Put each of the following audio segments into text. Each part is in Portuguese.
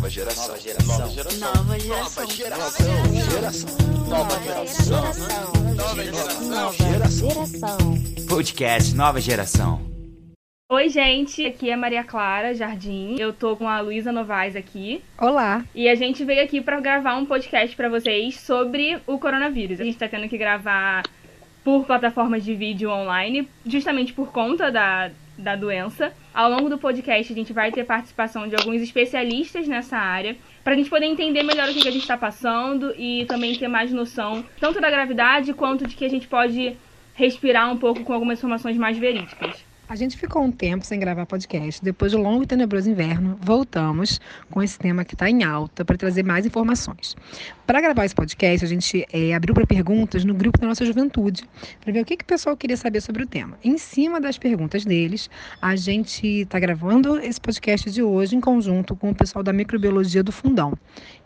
Nova geração. Nova geração. Nova geração. Nova geração. Nova geração. Nova geração. Nova geração. Podcast Nova Geração. Oi, gente, aqui é Maria Clara Jardim. Eu tô com a Luísa Novaes aqui. Olá. E a gente veio aqui para gravar um podcast para vocês sobre o coronavírus. A gente tá tendo que gravar por plataformas de vídeo online, justamente por conta da, da doença. Ao longo do podcast, a gente vai ter participação de alguns especialistas nessa área, para a gente poder entender melhor o que, a gente está passando e também ter mais noção tanto da gravidade quanto de que a gente pode respirar um pouco com algumas informações mais verídicas. A gente ficou um tempo sem gravar podcast. Depois do longo e tenebroso inverno, voltamos com esse tema que está em alta para trazer mais informações. Para gravar esse podcast, a gente é, abriu para perguntas no grupo da nossa juventude, para ver o que, que o pessoal queria saber sobre o tema. Em cima das perguntas deles, a gente está gravando esse podcast de hoje em conjunto com o pessoal da microbiologia do Fundão,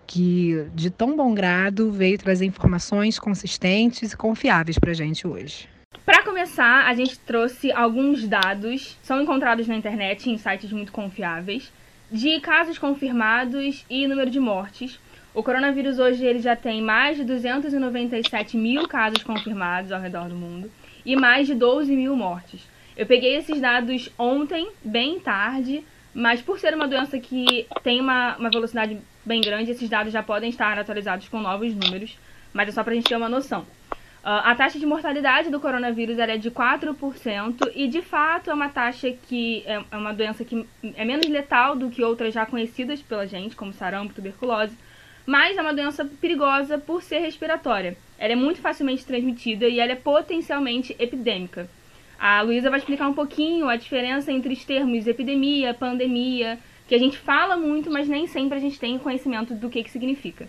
que de tão bom grado veio trazer informações consistentes e confiáveis para a gente hoje. Para começar, a gente trouxe alguns dados, são encontrados na internet em sites muito confiáveis, de casos confirmados e número de mortes. O coronavírus hoje ele já tem mais de 297 mil casos confirmados ao redor do mundo e mais de 12 mil mortes. Eu peguei esses dados ontem, bem tarde, mas por ser uma doença que tem uma, uma velocidade bem grande, esses dados já podem estar atualizados com novos números, mas é só para a gente ter uma noção. Uh, a taxa de mortalidade do coronavírus é de 4% e, de fato, é uma taxa que é, é uma doença que é menos letal do que outras já conhecidas pela gente, como sarampo, tuberculose, mas é uma doença perigosa por ser respiratória. Ela é muito facilmente transmitida e ela é potencialmente epidêmica. A Luísa vai explicar um pouquinho a diferença entre os termos epidemia, pandemia, que a gente fala muito, mas nem sempre a gente tem conhecimento do que, que significa.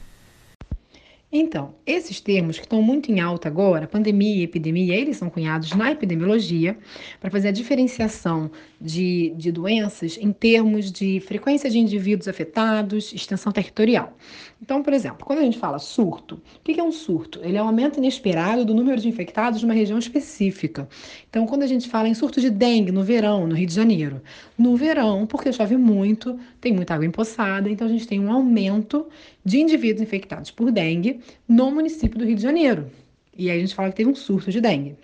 Então, esses termos que estão muito em alta agora, pandemia epidemia, eles são cunhados na epidemiologia para fazer a diferenciação de, de doenças em termos de frequência de indivíduos afetados, extensão territorial. Então, por exemplo, quando a gente fala surto, o que é um surto? Ele é um aumento inesperado do número de infectados numa região específica. Então, quando a gente fala em surto de dengue no verão, no Rio de Janeiro, no verão, porque chove muito, tem muita água empoçada, então a gente tem um aumento de indivíduos infectados por dengue no município do Rio de Janeiro. E aí a gente fala que teve um surto de dengue.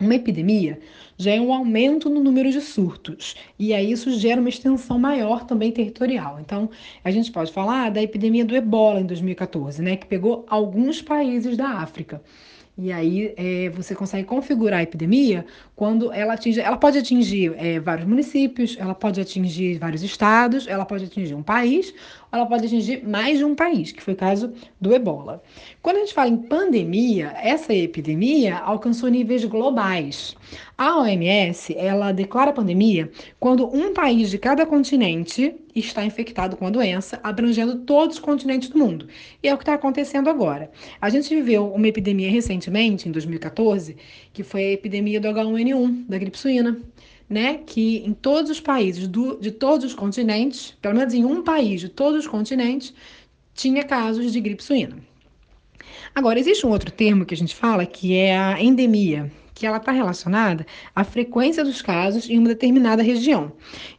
Uma epidemia já é um aumento no número de surtos, e aí isso gera uma extensão maior também territorial. Então, a gente pode falar da epidemia do ebola em 2014, né, que pegou alguns países da África. E aí é, você consegue configurar a epidemia quando ela atinge. Ela pode atingir é, vários municípios, ela pode atingir vários estados, ela pode atingir um país, ela pode atingir mais de um país, que foi o caso do ebola. Quando a gente fala em pandemia, essa epidemia alcançou níveis globais. A OMS, ela declara pandemia quando um país de cada continente está infectado com a doença, abrangendo todos os continentes do mundo. E é o que está acontecendo agora. A gente viveu uma epidemia recentemente, em 2014, que foi a epidemia do H1N1, da gripe suína. Né, que em todos os países do, de todos os continentes, pelo menos em um país de todos os continentes, tinha casos de gripe suína. Agora, existe um outro termo que a gente fala que é a endemia, que ela está relacionada à frequência dos casos em uma determinada região.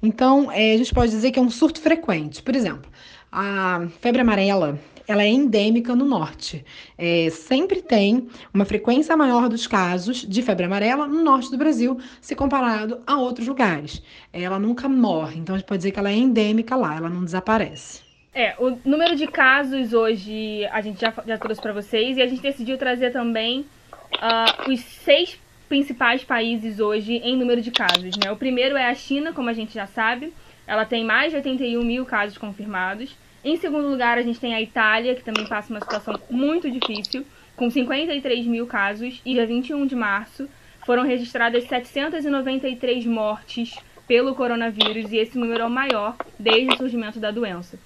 Então, é, a gente pode dizer que é um surto frequente. Por exemplo, a febre amarela ela é endêmica no norte. É, sempre tem uma frequência maior dos casos de febre amarela no norte do Brasil, se comparado a outros lugares. Ela nunca morre, então a gente pode dizer que ela é endêmica lá, ela não desaparece. É, o número de casos hoje a gente já, já trouxe para vocês e a gente decidiu trazer também uh, os seis principais países hoje em número de casos. Né? O primeiro é a China, como a gente já sabe. Ela tem mais de 81 mil casos confirmados. Em segundo lugar, a gente tem a Itália, que também passa uma situação muito difícil, com 53 mil casos. E dia 21 de março foram registradas 793 mortes pelo coronavírus, e esse número é o maior desde o surgimento da doença.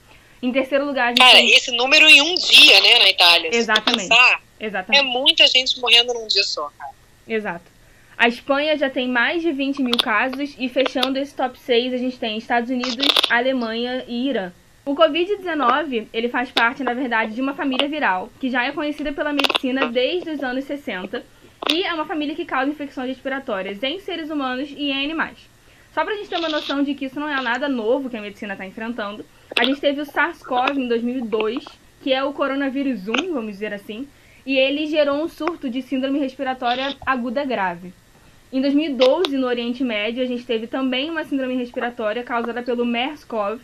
Em terceiro lugar, a gente Cara, tem... esse número em um dia, né, na Itália. Exatamente. Pensar, Exatamente. É muita gente morrendo num dia só, cara. Exato. A Espanha já tem mais de 20 mil casos e fechando esse top 6 a gente tem Estados Unidos, Alemanha e Irã. O Covid-19, ele faz parte, na verdade, de uma família viral, que já é conhecida pela medicina desde os anos 60 e é uma família que causa infecções respiratórias em seres humanos e em animais. Só pra gente ter uma noção de que isso não é nada novo que a medicina está enfrentando, a gente teve o SARS-CoV em 2002, que é o coronavírus 1, vamos dizer assim, e ele gerou um surto de síndrome respiratória aguda grave. Em 2012, no Oriente Médio, a gente teve também uma síndrome respiratória causada pelo MERS-CoV,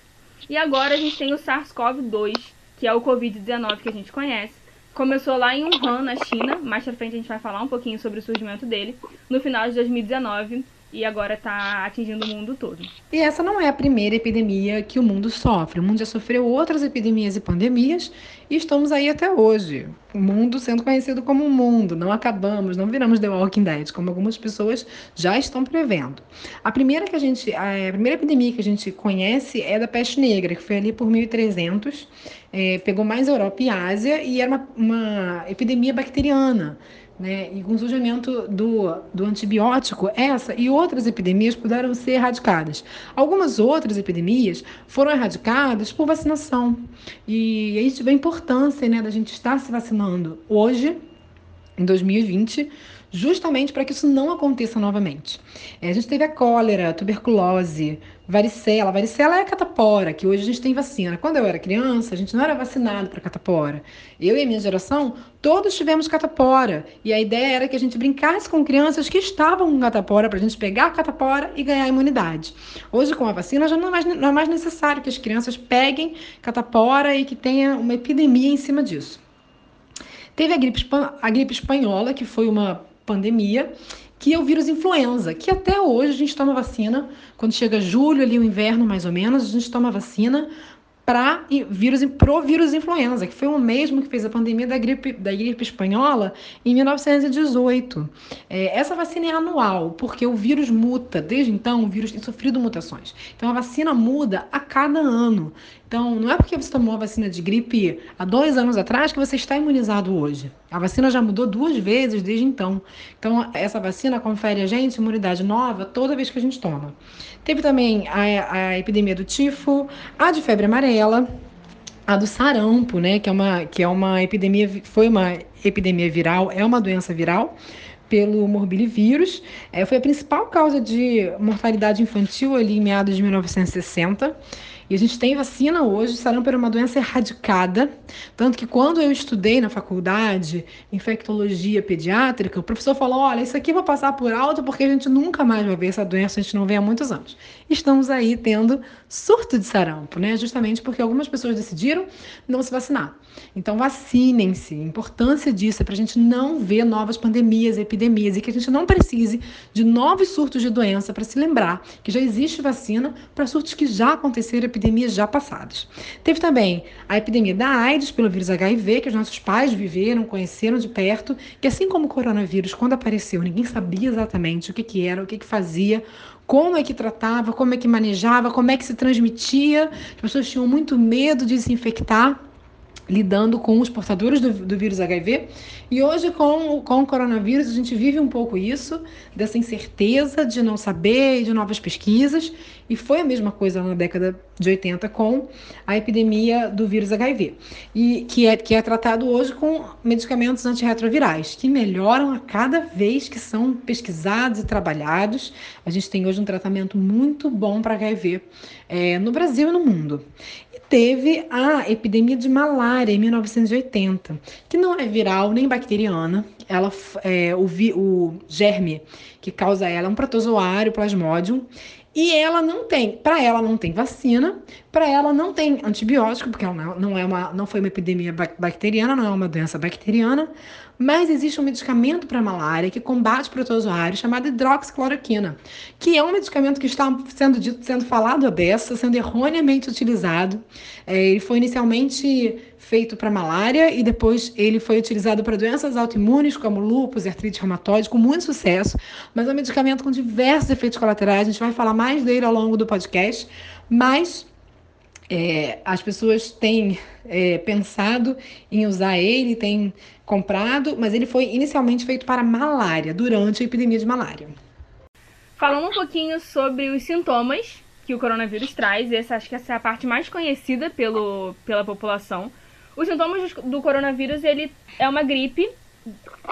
e agora a gente tem o SARS-CoV-2, que é o Covid-19 que a gente conhece. Começou lá em Wuhan, na China, mais pra frente a gente vai falar um pouquinho sobre o surgimento dele, no final de 2019, e agora está atingindo o mundo todo. E essa não é a primeira epidemia que o mundo sofre. O mundo já sofreu outras epidemias e pandemias e estamos aí até hoje. O mundo sendo conhecido como um mundo. Não acabamos, não viramos The Walking Dead, como algumas pessoas já estão prevendo. A primeira que a gente, a primeira epidemia que a gente conhece é da peste negra, que foi ali por 1300. É, pegou mais Europa e Ásia e era uma, uma epidemia bacteriana né? E com o surgimento do, do antibiótico, essa e outras epidemias puderam ser erradicadas. Algumas outras epidemias foram erradicadas por vacinação. E aí vê a importância né, da gente estar se vacinando hoje, em 2020, justamente para que isso não aconteça novamente. É, a gente teve a cólera, a tuberculose, varicela. Varicela é a catapora, que hoje a gente tem vacina. Quando eu era criança, a gente não era vacinado para catapora. Eu e a minha geração, todos tivemos catapora. E a ideia era que a gente brincasse com crianças que estavam com catapora, para a gente pegar a catapora e ganhar imunidade. Hoje, com a vacina, já não é, mais, não é mais necessário que as crianças peguem catapora e que tenha uma epidemia em cima disso. Teve a gripe, a gripe espanhola, que foi uma pandemia, que é o vírus influenza, que até hoje a gente toma vacina, quando chega julho, ali o inverno mais ou menos, a gente toma vacina para vírus pro vírus influenza, que foi o mesmo que fez a pandemia da gripe, da gripe espanhola em 1918. É, essa vacina é anual, porque o vírus muta. Desde então, o vírus tem sofrido mutações. Então, a vacina muda a cada ano. Então, não é porque você tomou a vacina de gripe há dois anos atrás que você está imunizado hoje. A vacina já mudou duas vezes desde então. Então, essa vacina confere a gente imunidade nova toda vez que a gente toma. Teve também a, a epidemia do tifo, a de febre amarela, a do sarampo, né, que é uma, que é uma epidemia, foi uma epidemia viral, é uma doença viral pelo morbilivírus. É, foi a principal causa de mortalidade infantil ali em meados de 1960. E a gente tem vacina hoje, sarampo era uma doença erradicada, tanto que quando eu estudei na faculdade infectologia pediátrica, o professor falou: olha, isso aqui eu vou passar por alto porque a gente nunca mais vai ver essa doença, a gente não vê há muitos anos. Estamos aí tendo surto de sarampo, né? Justamente porque algumas pessoas decidiram não se vacinar. Então, vacinem-se. A importância disso é para a gente não ver novas pandemias, epidemias e que a gente não precise de novos surtos de doença para se lembrar que já existe vacina para surtos que já aconteceram, epidemias já passadas. Teve também a epidemia da AIDS pelo vírus HIV, que os nossos pais viveram, conheceram de perto, que assim como o coronavírus, quando apareceu, ninguém sabia exatamente o que, que era, o que, que fazia, como é que tratava, como é que manejava, como é que se transmitia. As pessoas tinham muito medo de se infectar lidando com os portadores do, do, vírus HIV. E hoje, com, com o coronavírus, a gente vive um pouco isso, dessa incerteza de não saber de novas pesquisas. E foi a mesma coisa na década de 80 com a epidemia do vírus HIV, e que é, que é tratado hoje com medicamentos antirretrovirais, que melhoram a cada vez que são pesquisados e trabalhados. A gente tem hoje um tratamento muito bom para HIV é, no Brasil e no mundo teve a epidemia de malária em 1980, que não é viral nem bacteriana. Ela, é, o, vi, o germe que causa ela é um protozoário plasmodium e ela não tem, para ela não tem vacina, para ela não tem antibiótico, porque ela não, é uma, não foi uma epidemia bacteriana, não é uma doença bacteriana, mas existe um medicamento para malária que combate protozoários chamado hidroxicloroquina, que é um medicamento que está sendo dito, sendo falado a beça, sendo erroneamente utilizado. É, ele foi inicialmente feito para malária e depois ele foi utilizado para doenças autoimunes como lúpus e artrite reumatoide com muito sucesso, mas é um medicamento com diversos efeitos colaterais. A gente vai falar mais dele ao longo do podcast, mas é, as pessoas têm é, pensado em usar ele, têm comprado, mas ele foi inicialmente feito para malária, durante a epidemia de malária. Falando um pouquinho sobre os sintomas que o coronavírus traz, essa, acho que essa é a parte mais conhecida pelo, pela população. Os sintomas do coronavírus, ele é uma gripe,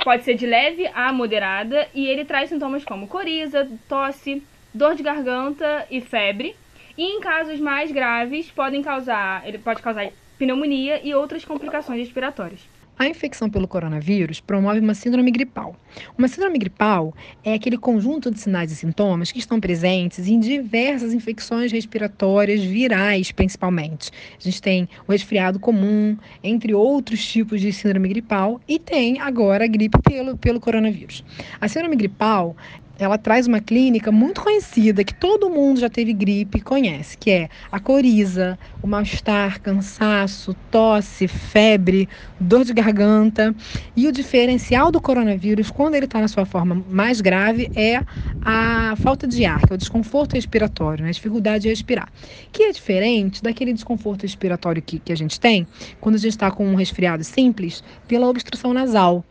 pode ser de leve a moderada, e ele traz sintomas como coriza, tosse, dor de garganta e febre. E em casos mais graves, podem causar, ele pode causar pneumonia e outras complicações respiratórias. A infecção pelo coronavírus promove uma síndrome gripal. Uma síndrome gripal é aquele conjunto de sinais e sintomas que estão presentes em diversas infecções respiratórias virais, principalmente. A gente tem o resfriado comum, entre outros tipos de síndrome gripal, e tem agora a gripe pelo, pelo coronavírus. A síndrome gripal ela traz uma clínica muito conhecida que todo mundo já teve gripe conhece, que é a coriza, o mal-estar, cansaço, tosse, febre, dor de garganta. E o diferencial do coronavírus, quando ele está na sua forma mais grave, é a falta de ar, que é o desconforto respiratório, né? a dificuldade de respirar, que é diferente daquele desconforto respiratório que, que a gente tem quando a gente está com um resfriado simples pela obstrução nasal.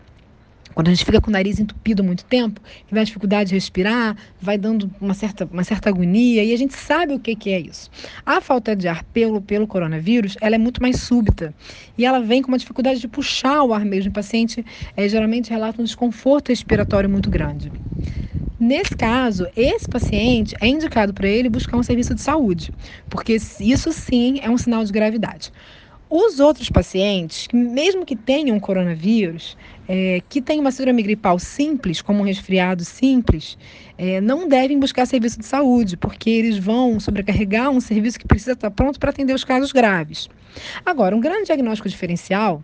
Quando a gente fica com o nariz entupido muito tempo, que dá dificuldade de respirar, vai dando uma certa, uma certa agonia, e a gente sabe o que, que é isso. A falta de ar pelo, pelo coronavírus, ela é muito mais súbita, e ela vem com uma dificuldade de puxar o ar mesmo. O paciente é, geralmente relata um desconforto respiratório muito grande. Nesse caso, esse paciente é indicado para ele buscar um serviço de saúde, porque isso sim é um sinal de gravidade. Os outros pacientes, mesmo que tenham coronavírus, é, que têm uma síndrome gripal simples, como um resfriado simples, é, não devem buscar serviço de saúde, porque eles vão sobrecarregar um serviço que precisa estar pronto para atender os casos graves. Agora, um grande diagnóstico diferencial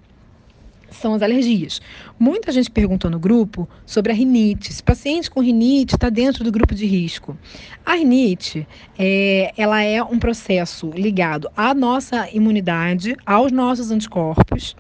são as alergias. Muita gente perguntou no grupo sobre a rinite. Se paciente com rinite está dentro do grupo de risco. A rinite, é, ela é um processo ligado à nossa imunidade, aos nossos anticorpos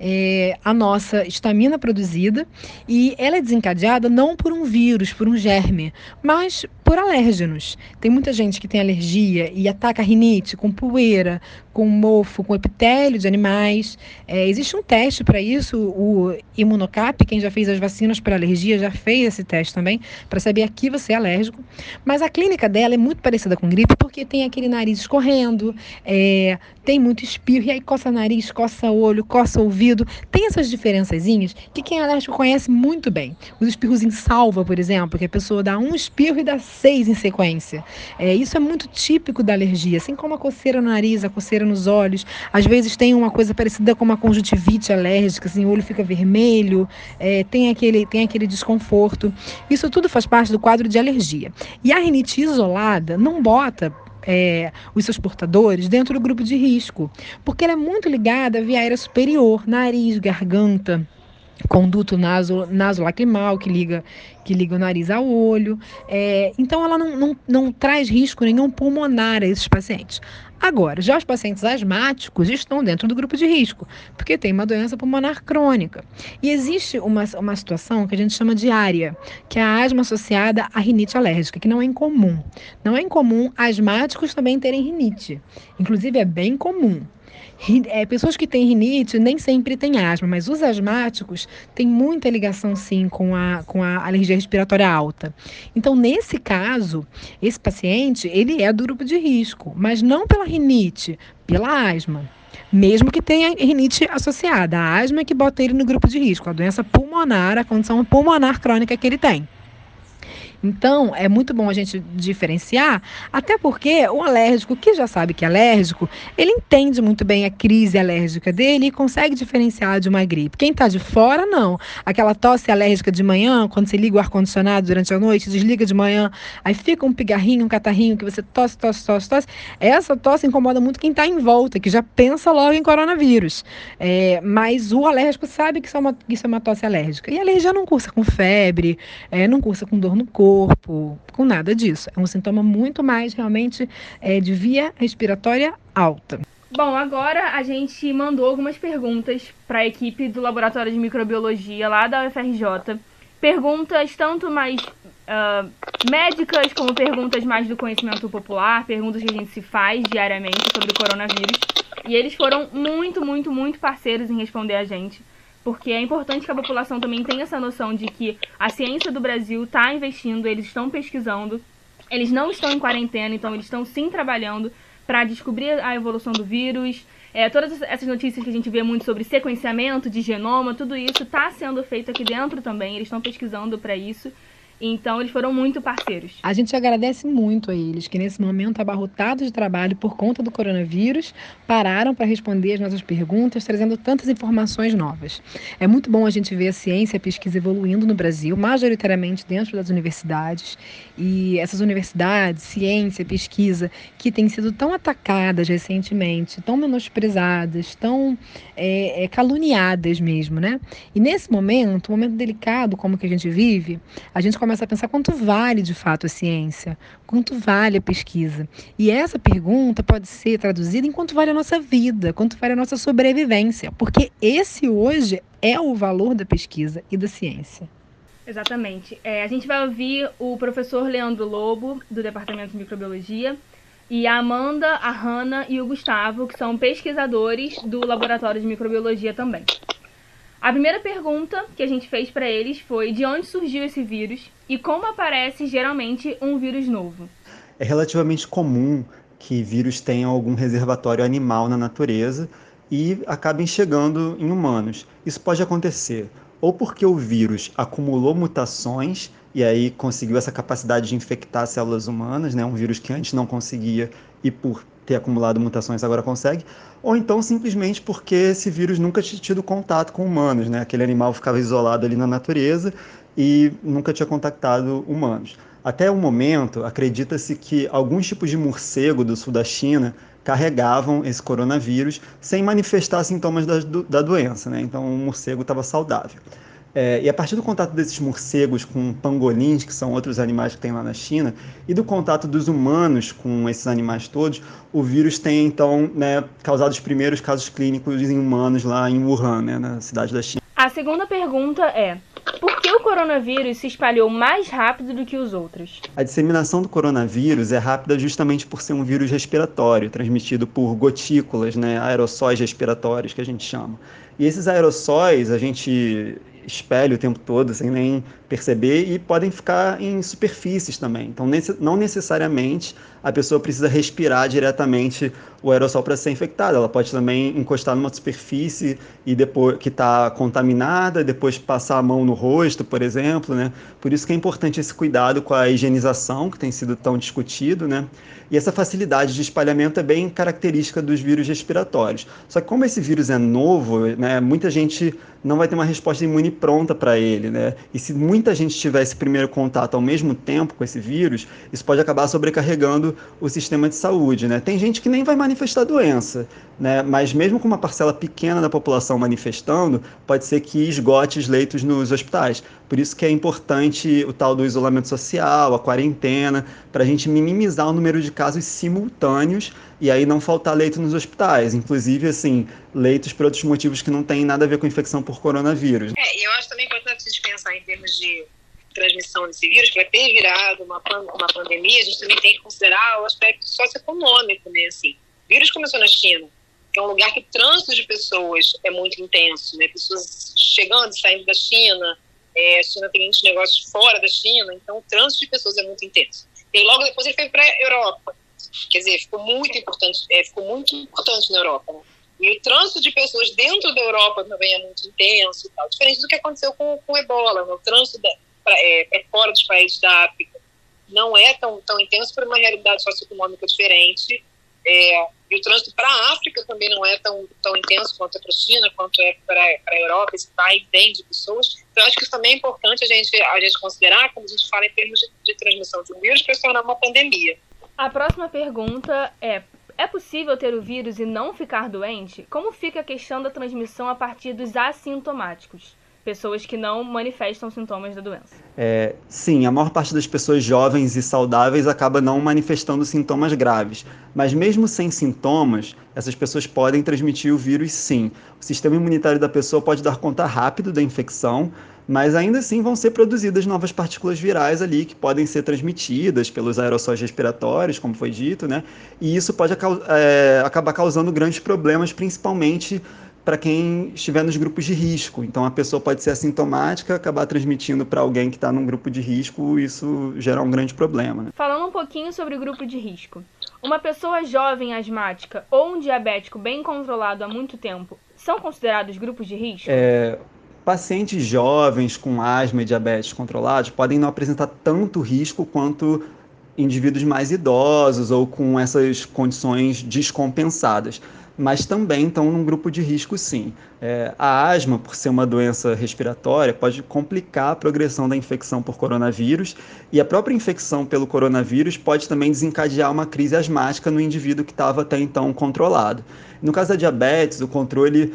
é, a nossa estamina produzida e ela é desencadeada não por um vírus, por um germe, mas por alérgenos. Tem muita gente que tem alergia e ataca a rinite com poeira, com mofo, com epitélio de animais. É, existe um teste para isso, o Imunocap, quem já fez as vacinas para alergia já fez esse teste também, para saber a que você é alérgico. Mas a clínica dela é muito parecida com gripe porque tem aquele nariz escorrendo, é, tem muito espirro, e aí coça nariz, coça olho, coça ouvido. Tem essas diferençazinhas que quem é alérgico conhece muito bem. Os espirros em salva, por exemplo, que a pessoa dá um espirro e dá seis em sequência. É, isso é muito típico da alergia, assim como a coceira no nariz, a coceira nos olhos. Às vezes tem uma coisa parecida com uma conjuntivite alérgica, assim, o olho fica vermelho, é, tem, aquele, tem aquele desconforto. Isso tudo faz parte do quadro de alergia. E a rinite isolada não bota é, os seus portadores dentro do grupo de risco, porque ela é muito ligada à via aérea superior, nariz, garganta, conduto naso, nasolacrimal que liga que liga o nariz ao olho. É, então ela não, não, não traz risco nenhum pulmonar a esses pacientes. Agora, já os pacientes asmáticos estão dentro do grupo de risco, porque tem uma doença pulmonar crônica. E existe uma, uma situação que a gente chama de área, que é a asma associada à rinite alérgica, que não é incomum. Não é incomum asmáticos também terem rinite. Inclusive, é bem comum. É, pessoas que têm rinite nem sempre têm asma, mas os asmáticos têm muita ligação sim com a, com a alergia respiratória alta. Então, nesse caso, esse paciente ele é do grupo de risco, mas não pela rinite, pela asma. Mesmo que tenha rinite associada, a asma é que bota ele no grupo de risco, a doença pulmonar, a condição pulmonar crônica que ele tem. Então, é muito bom a gente diferenciar, até porque o alérgico, que já sabe que é alérgico, ele entende muito bem a crise alérgica dele e consegue diferenciar de uma gripe. Quem está de fora, não. Aquela tosse alérgica de manhã, quando você liga o ar-condicionado durante a noite, desliga de manhã, aí fica um pigarrinho, um catarrinho, que você tosse, tosse, tosse, tosse. Essa tosse incomoda muito quem está em volta, que já pensa logo em coronavírus. É, mas o alérgico sabe que isso, é uma, isso é uma tosse alérgica. E a alergia não cursa com febre, é, não cursa com dor no corpo corpo, com nada disso. É um sintoma muito mais realmente é, de via respiratória alta. Bom, agora a gente mandou algumas perguntas para a equipe do Laboratório de Microbiologia lá da UFRJ. Perguntas tanto mais uh, médicas, como perguntas mais do conhecimento popular, perguntas que a gente se faz diariamente sobre o coronavírus. E eles foram muito, muito, muito parceiros em responder a gente porque é importante que a população também tenha essa noção de que a ciência do Brasil está investindo, eles estão pesquisando, eles não estão em quarentena, então eles estão sim trabalhando para descobrir a evolução do vírus. É, todas essas notícias que a gente vê muito sobre sequenciamento de genoma, tudo isso está sendo feito aqui dentro também, eles estão pesquisando para isso. Então eles foram muito parceiros. A gente agradece muito a eles que nesse momento abarrotados de trabalho por conta do coronavírus, pararam para responder as nossas perguntas, trazendo tantas informações novas. É muito bom a gente ver a ciência e a pesquisa evoluindo no Brasil, majoritariamente dentro das universidades. E essas universidades, ciência, pesquisa, que têm sido tão atacadas recentemente, tão menosprezadas, tão é, é, caluniadas mesmo, né? E nesse momento, um momento delicado como que a gente vive, a gente começa a pensar quanto vale de fato a ciência, quanto vale a pesquisa. E essa pergunta pode ser traduzida em quanto vale a nossa vida, quanto vale a nossa sobrevivência, porque esse hoje é o valor da pesquisa e da ciência. Exatamente. É, a gente vai ouvir o professor Leandro Lobo, do Departamento de Microbiologia, e a Amanda, a Hanna e o Gustavo, que são pesquisadores do Laboratório de Microbiologia também. A primeira pergunta que a gente fez para eles foi de onde surgiu esse vírus e como aparece geralmente um vírus novo. É relativamente comum que vírus tenham algum reservatório animal na natureza e acabem chegando em humanos. Isso pode acontecer ou porque o vírus acumulou mutações e aí conseguiu essa capacidade de infectar células humanas, né? Um vírus que antes não conseguia e por ter acumulado mutações agora consegue, ou então simplesmente porque esse vírus nunca tinha tido contato com humanos, né? Aquele animal ficava isolado ali na natureza e nunca tinha contactado humanos. Até o momento, acredita-se que alguns tipos de morcego do sul da China carregavam esse coronavírus sem manifestar sintomas da, da doença, né? Então o morcego estava saudável. É, e a partir do contato desses morcegos com pangolins, que são outros animais que tem lá na China, e do contato dos humanos com esses animais todos, o vírus tem então né, causado os primeiros casos clínicos em humanos lá em Wuhan, né, na cidade da China. A segunda pergunta é: por que o coronavírus se espalhou mais rápido do que os outros? A disseminação do coronavírus é rápida justamente por ser um vírus respiratório, transmitido por gotículas, né, aerossóis respiratórios que a gente chama. E esses aerossóis a gente espelha o tempo todo sem nem perceber e podem ficar em superfícies também. Então, não necessariamente a pessoa precisa respirar diretamente o aerossol para ser infectada. Ela pode também encostar numa superfície e depois que está contaminada, depois passar a mão no rosto, por exemplo, né? Por isso que é importante esse cuidado com a higienização que tem sido tão discutido, né? E essa facilidade de espalhamento é bem característica dos vírus respiratórios. Só que como esse vírus é novo, né, muita gente não vai ter uma resposta imune pronta para ele, né? E se muita gente tiver esse primeiro contato ao mesmo tempo com esse vírus, isso pode acabar sobrecarregando o sistema de saúde, né? Tem gente que nem vai manifestar doença, né? Mas mesmo com uma parcela pequena da população manifestando, pode ser que esgote os leitos nos hospitais. Por isso que é importante o tal do isolamento social, a quarentena, para a gente minimizar o número de casos simultâneos e aí não faltar leito nos hospitais. Inclusive, assim, leitos por outros motivos que não têm nada a ver com infecção por coronavírus. É, eu acho também importante pensar em termos de transmissão desse vírus, que vai ter virado uma, uma pandemia, a gente também tem que considerar o aspecto socioeconômico, né, assim. O vírus começou na China, que é um lugar que o trânsito de pessoas é muito intenso, né, pessoas chegando e saindo da China, é, a China tem muitos negócios fora da China, então o trânsito de pessoas é muito intenso. E logo depois ele foi para a Europa. Quer dizer, ficou muito importante, é, ficou muito importante na Europa. Né? E o trânsito de pessoas dentro da Europa também é muito intenso e tal, diferente do que aconteceu com, com o ebola. Né? O trânsito para é, fora dos países da África não é tão, tão intenso por uma realidade socioeconômica diferente. É, e o trânsito para a África também não é tão, tão intenso quanto é para a China, quanto é para a Europa, esse vai e vem de pessoas. Então, acho que isso também é importante a gente, a gente considerar quando a gente fala em termos de, de transmissão de um vírus para se tornar uma pandemia. A próxima pergunta é: é possível ter o vírus e não ficar doente? Como fica a questão da transmissão a partir dos assintomáticos? pessoas que não manifestam sintomas da doença. É, sim, a maior parte das pessoas jovens e saudáveis acaba não manifestando sintomas graves. Mas mesmo sem sintomas, essas pessoas podem transmitir o vírus sim. O sistema imunitário da pessoa pode dar conta rápido da infecção, mas ainda assim vão ser produzidas novas partículas virais ali que podem ser transmitidas pelos aerossóis respiratórios, como foi dito, né? E isso pode é, acabar causando grandes problemas, principalmente para quem estiver nos grupos de risco. Então, a pessoa pode ser assintomática, acabar transmitindo para alguém que está num grupo de risco, isso gerar um grande problema. Né? Falando um pouquinho sobre o grupo de risco. Uma pessoa jovem asmática ou um diabético bem controlado há muito tempo são considerados grupos de risco? É, pacientes jovens com asma e diabetes controlados podem não apresentar tanto risco quanto indivíduos mais idosos ou com essas condições descompensadas mas também estão num grupo de risco sim. É, a asma, por ser uma doença respiratória, pode complicar a progressão da infecção por coronavírus e a própria infecção pelo coronavírus pode também desencadear uma crise asmática no indivíduo que estava até então controlado. No caso da diabetes, o controle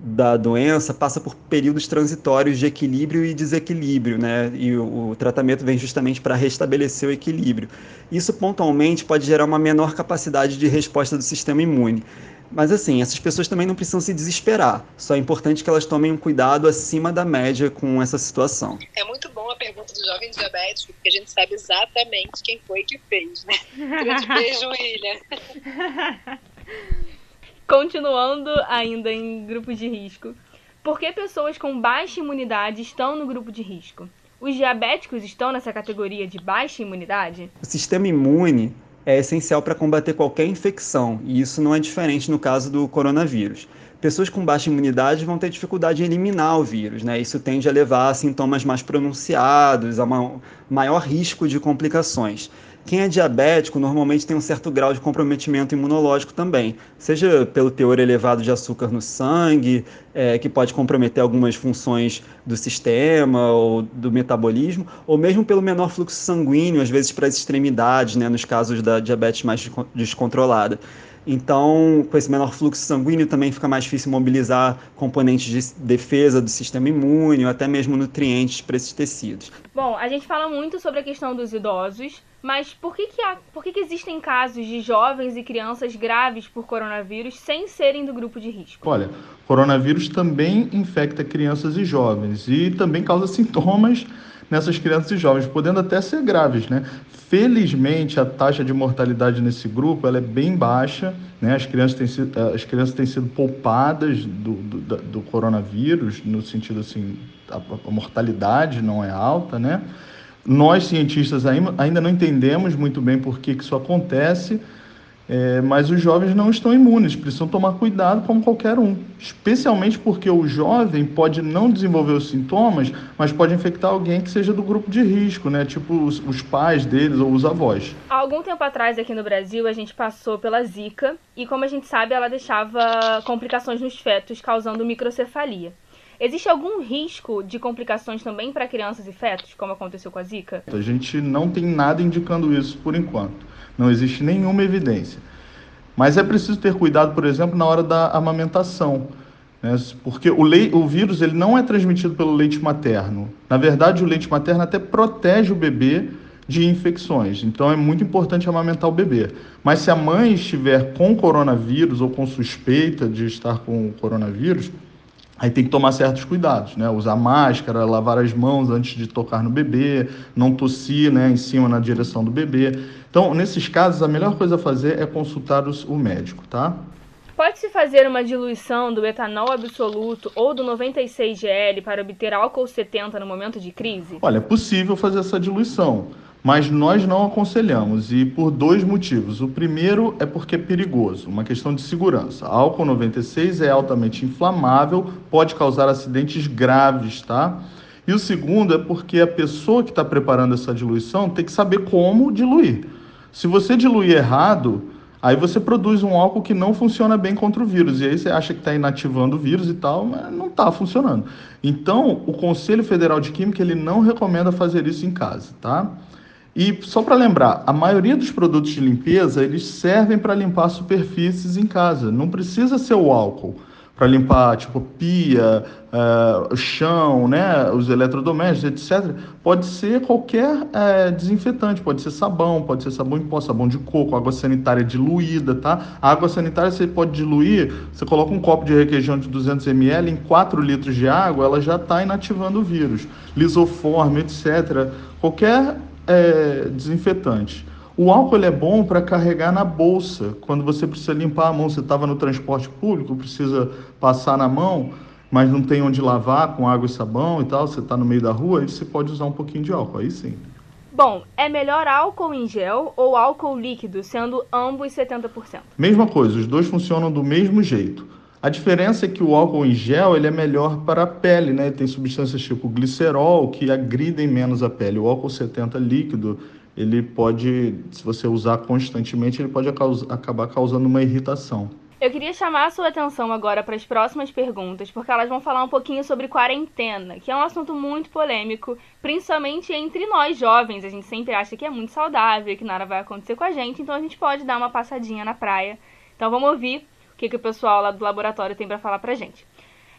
da doença passa por períodos transitórios de equilíbrio e desequilíbrio, né? E o, o tratamento vem justamente para restabelecer o equilíbrio. Isso pontualmente pode gerar uma menor capacidade de resposta do sistema imune. Mas assim, essas pessoas também não precisam se desesperar. Só é importante que elas tomem um cuidado acima da média com essa situação. É muito bom a pergunta do jovem diabético, porque a gente sabe exatamente quem foi que fez, né? Grande beijo, William. Continuando ainda em grupos de risco. Por que pessoas com baixa imunidade estão no grupo de risco? Os diabéticos estão nessa categoria de baixa imunidade? O sistema imune é essencial para combater qualquer infecção, e isso não é diferente no caso do coronavírus. Pessoas com baixa imunidade vão ter dificuldade em eliminar o vírus, né? Isso tende a levar a sintomas mais pronunciados, a maior risco de complicações. Quem é diabético normalmente tem um certo grau de comprometimento imunológico também, seja pelo teor elevado de açúcar no sangue, é, que pode comprometer algumas funções do sistema ou do metabolismo, ou mesmo pelo menor fluxo sanguíneo, às vezes para as extremidades, né, nos casos da diabetes mais descontrolada. Então, com esse menor fluxo sanguíneo, também fica mais difícil mobilizar componentes de defesa do sistema imune, ou até mesmo nutrientes para esses tecidos. Bom, a gente fala muito sobre a questão dos idosos, mas por que, que, há, por que, que existem casos de jovens e crianças graves por coronavírus sem serem do grupo de risco? Olha, coronavírus também infecta crianças e jovens e também causa sintomas nessas crianças e jovens, podendo até ser graves, né? Felizmente, a taxa de mortalidade nesse grupo ela é bem baixa, né? As crianças têm sido, as crianças têm sido poupadas do, do, do coronavírus, no sentido assim, a, a mortalidade não é alta, né? Nós, cientistas, ainda não entendemos muito bem por que isso acontece, é, mas os jovens não estão imunes, precisam tomar cuidado como qualquer um. Especialmente porque o jovem pode não desenvolver os sintomas, mas pode infectar alguém que seja do grupo de risco, né? Tipo os, os pais deles ou os avós. Há algum tempo atrás aqui no Brasil a gente passou pela Zika e, como a gente sabe, ela deixava complicações nos fetos, causando microcefalia. Existe algum risco de complicações também para crianças e fetos, como aconteceu com a Zika? A gente não tem nada indicando isso por enquanto. Não existe nenhuma evidência. Mas é preciso ter cuidado, por exemplo, na hora da amamentação. Né? Porque o, o vírus ele não é transmitido pelo leite materno. Na verdade, o leite materno até protege o bebê de infecções. Então é muito importante amamentar o bebê. Mas se a mãe estiver com coronavírus ou com suspeita de estar com coronavírus, Aí tem que tomar certos cuidados, né? Usar máscara, lavar as mãos antes de tocar no bebê, não tossir, né, em cima na direção do bebê. Então, nesses casos, a melhor coisa a fazer é consultar os, o médico, tá? Pode-se fazer uma diluição do etanol absoluto ou do 96GL para obter álcool 70 no momento de crise? Olha, é possível fazer essa diluição mas nós não aconselhamos e por dois motivos. O primeiro é porque é perigoso, uma questão de segurança. A álcool 96 é altamente inflamável, pode causar acidentes graves, tá? E o segundo é porque a pessoa que está preparando essa diluição tem que saber como diluir. Se você diluir errado, aí você produz um álcool que não funciona bem contra o vírus. E aí você acha que está inativando o vírus e tal, mas não está funcionando. Então, o Conselho Federal de Química ele não recomenda fazer isso em casa, tá? E só para lembrar, a maioria dos produtos de limpeza eles servem para limpar superfícies em casa. Não precisa ser o álcool para limpar tipo pia, uh, chão, né, os eletrodomésticos, etc. Pode ser qualquer uh, desinfetante, pode ser sabão, pode ser sabão em pó, sabão de coco, água sanitária diluída, tá? A água sanitária você pode diluir, você coloca um copo de requeijão de 200 ml em 4 litros de água, ela já está inativando o vírus. Lisoforme, etc. Qualquer é, desinfetante. O álcool é bom para carregar na bolsa. Quando você precisa limpar a mão, você estava no transporte público, precisa passar na mão, mas não tem onde lavar com água e sabão e tal, você está no meio da rua, aí você pode usar um pouquinho de álcool, aí sim. Bom, é melhor álcool em gel ou álcool líquido, sendo ambos 70%? Mesma coisa, os dois funcionam do mesmo jeito. A diferença é que o álcool em gel ele é melhor para a pele, né? Tem substâncias tipo glicerol que agridem menos a pele. O álcool 70 líquido, ele pode, se você usar constantemente, ele pode acabar causando uma irritação. Eu queria chamar a sua atenção agora para as próximas perguntas, porque elas vão falar um pouquinho sobre quarentena, que é um assunto muito polêmico, principalmente entre nós jovens. A gente sempre acha que é muito saudável, que nada vai acontecer com a gente, então a gente pode dar uma passadinha na praia. Então vamos ouvir que, que o pessoal lá do laboratório tem para falar para gente.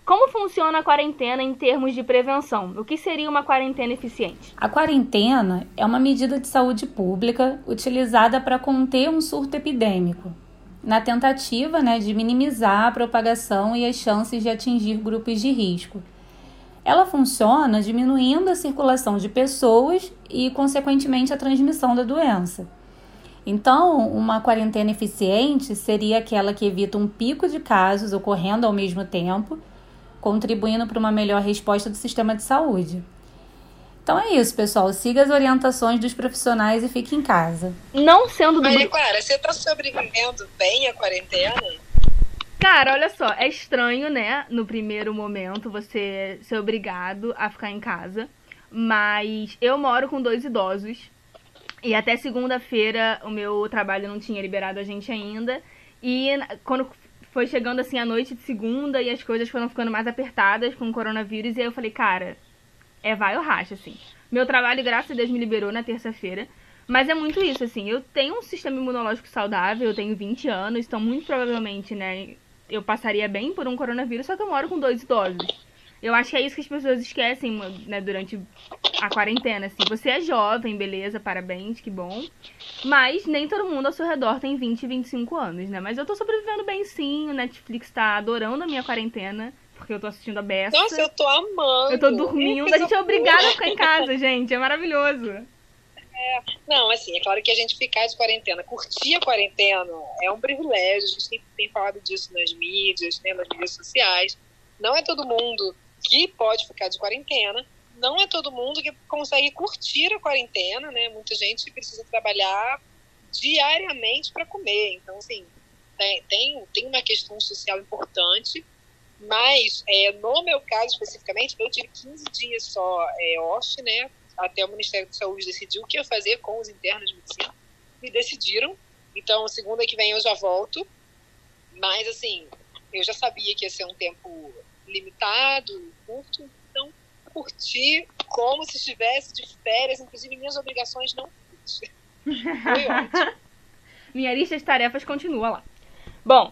Como funciona a quarentena em termos de prevenção? O que seria uma quarentena eficiente? A quarentena é uma medida de saúde pública utilizada para conter um surto epidêmico, na tentativa né, de minimizar a propagação e as chances de atingir grupos de risco. Ela funciona diminuindo a circulação de pessoas e, consequentemente, a transmissão da doença. Então, uma quarentena eficiente seria aquela que evita um pico de casos ocorrendo ao mesmo tempo, contribuindo para uma melhor resposta do sistema de saúde. Então é isso, pessoal. Siga as orientações dos profissionais e fique em casa. Não sendo do. Maria Clara, você está sobrevivendo bem a quarentena? Cara, olha só, é estranho, né? No primeiro momento você ser obrigado a ficar em casa. Mas eu moro com dois idosos e até segunda-feira o meu trabalho não tinha liberado a gente ainda. E quando foi chegando assim a noite de segunda e as coisas foram ficando mais apertadas com o coronavírus, e aí eu falei, cara, é vai ou racha, assim. Meu trabalho, graças a Deus, me liberou na terça-feira. Mas é muito isso, assim. Eu tenho um sistema imunológico saudável, eu tenho 20 anos, então muito provavelmente, né, eu passaria bem por um coronavírus, só que eu moro com dois idosos. Eu acho que é isso que as pessoas esquecem, né, durante a quarentena, assim. Você é jovem, beleza, parabéns, que bom. Mas nem todo mundo ao seu redor tem 20, 25 anos, né? Mas eu tô sobrevivendo bem sim, o Netflix tá adorando a minha quarentena, porque eu tô assistindo a Besta. Nossa, eu tô amando. Eu tô dormindo, a gente é obrigada a ficar em casa, gente, é maravilhoso. É, não, assim, é claro que a gente ficar de quarentena, curtir a quarentena é um privilégio, a gente tem, tem falado disso nas mídias, né, nas mídias sociais. Não é todo mundo que pode ficar de quarentena. Não é todo mundo que consegue curtir a quarentena, né? Muita gente precisa trabalhar diariamente para comer. Então, assim, tem, tem, tem uma questão social importante. Mas, é, no meu caso especificamente, eu tive 15 dias só é, off, né? Até o Ministério da Saúde decidiu o que ia fazer com os internos de medicina. E decidiram. Então, segunda que vem eu já volto. Mas, assim, eu já sabia que ia ser um tempo limitado, curto, então curti como se estivesse de férias, inclusive minhas obrigações não curti. Foi ótimo. Minha lista de tarefas continua lá. Bom,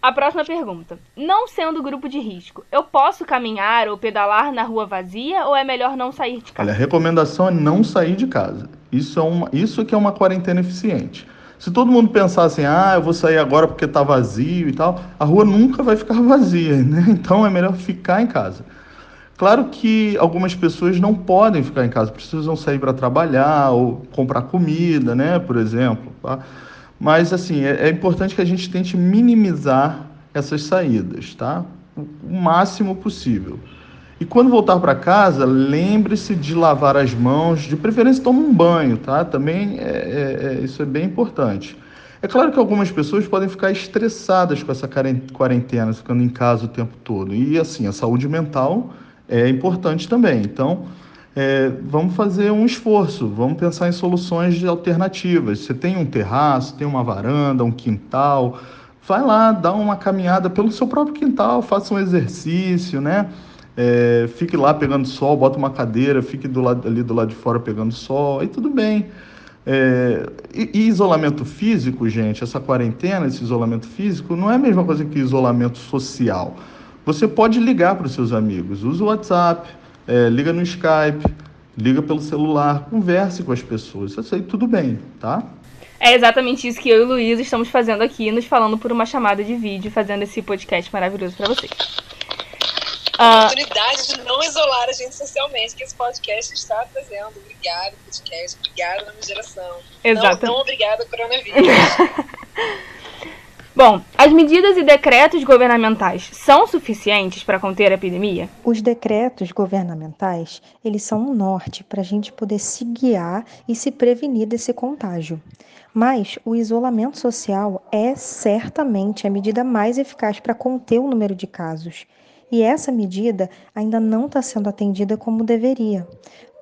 a próxima pergunta. Não sendo grupo de risco, eu posso caminhar ou pedalar na rua vazia ou é melhor não sair de casa? Olha, a recomendação é não sair de casa. Isso, é uma, isso que é uma quarentena eficiente. Se todo mundo pensar assim, ah, eu vou sair agora porque está vazio e tal, a rua nunca vai ficar vazia, né? Então é melhor ficar em casa. Claro que algumas pessoas não podem ficar em casa, precisam sair para trabalhar ou comprar comida, né, por exemplo. Tá? Mas assim, é, é importante que a gente tente minimizar essas saídas, tá? O máximo possível. E quando voltar para casa, lembre-se de lavar as mãos, de preferência tome um banho, tá? Também é, é, é, isso é bem importante. É claro que algumas pessoas podem ficar estressadas com essa quarentena, ficando em casa o tempo todo. E assim, a saúde mental é importante também. Então, é, vamos fazer um esforço, vamos pensar em soluções alternativas. Você tem um terraço, tem uma varanda, um quintal, vai lá, dá uma caminhada pelo seu próprio quintal, faça um exercício, né? É, fique lá pegando sol, bota uma cadeira, fique do lado, ali do lado de fora pegando sol, aí tudo bem. É, e, e, isolamento físico, gente, essa quarentena, esse isolamento físico, não é a mesma coisa que isolamento social. Você pode ligar para os seus amigos, usa o WhatsApp, é, liga no Skype, liga pelo celular, converse com as pessoas, isso aí tudo bem, tá? É exatamente isso que eu e o Luiz estamos fazendo aqui, nos falando por uma chamada de vídeo, fazendo esse podcast maravilhoso para vocês a oportunidade de não isolar a gente socialmente que esse podcast está trazendo. Obrigado, podcast. Obrigado, nova geração. Exato. Não, não obrigado, coronavírus. Bom, as medidas e decretos governamentais são suficientes para conter a epidemia? Os decretos governamentais, eles são um norte para a gente poder se guiar e se prevenir desse contágio. Mas o isolamento social é certamente a medida mais eficaz para conter o número de casos. E essa medida ainda não está sendo atendida como deveria.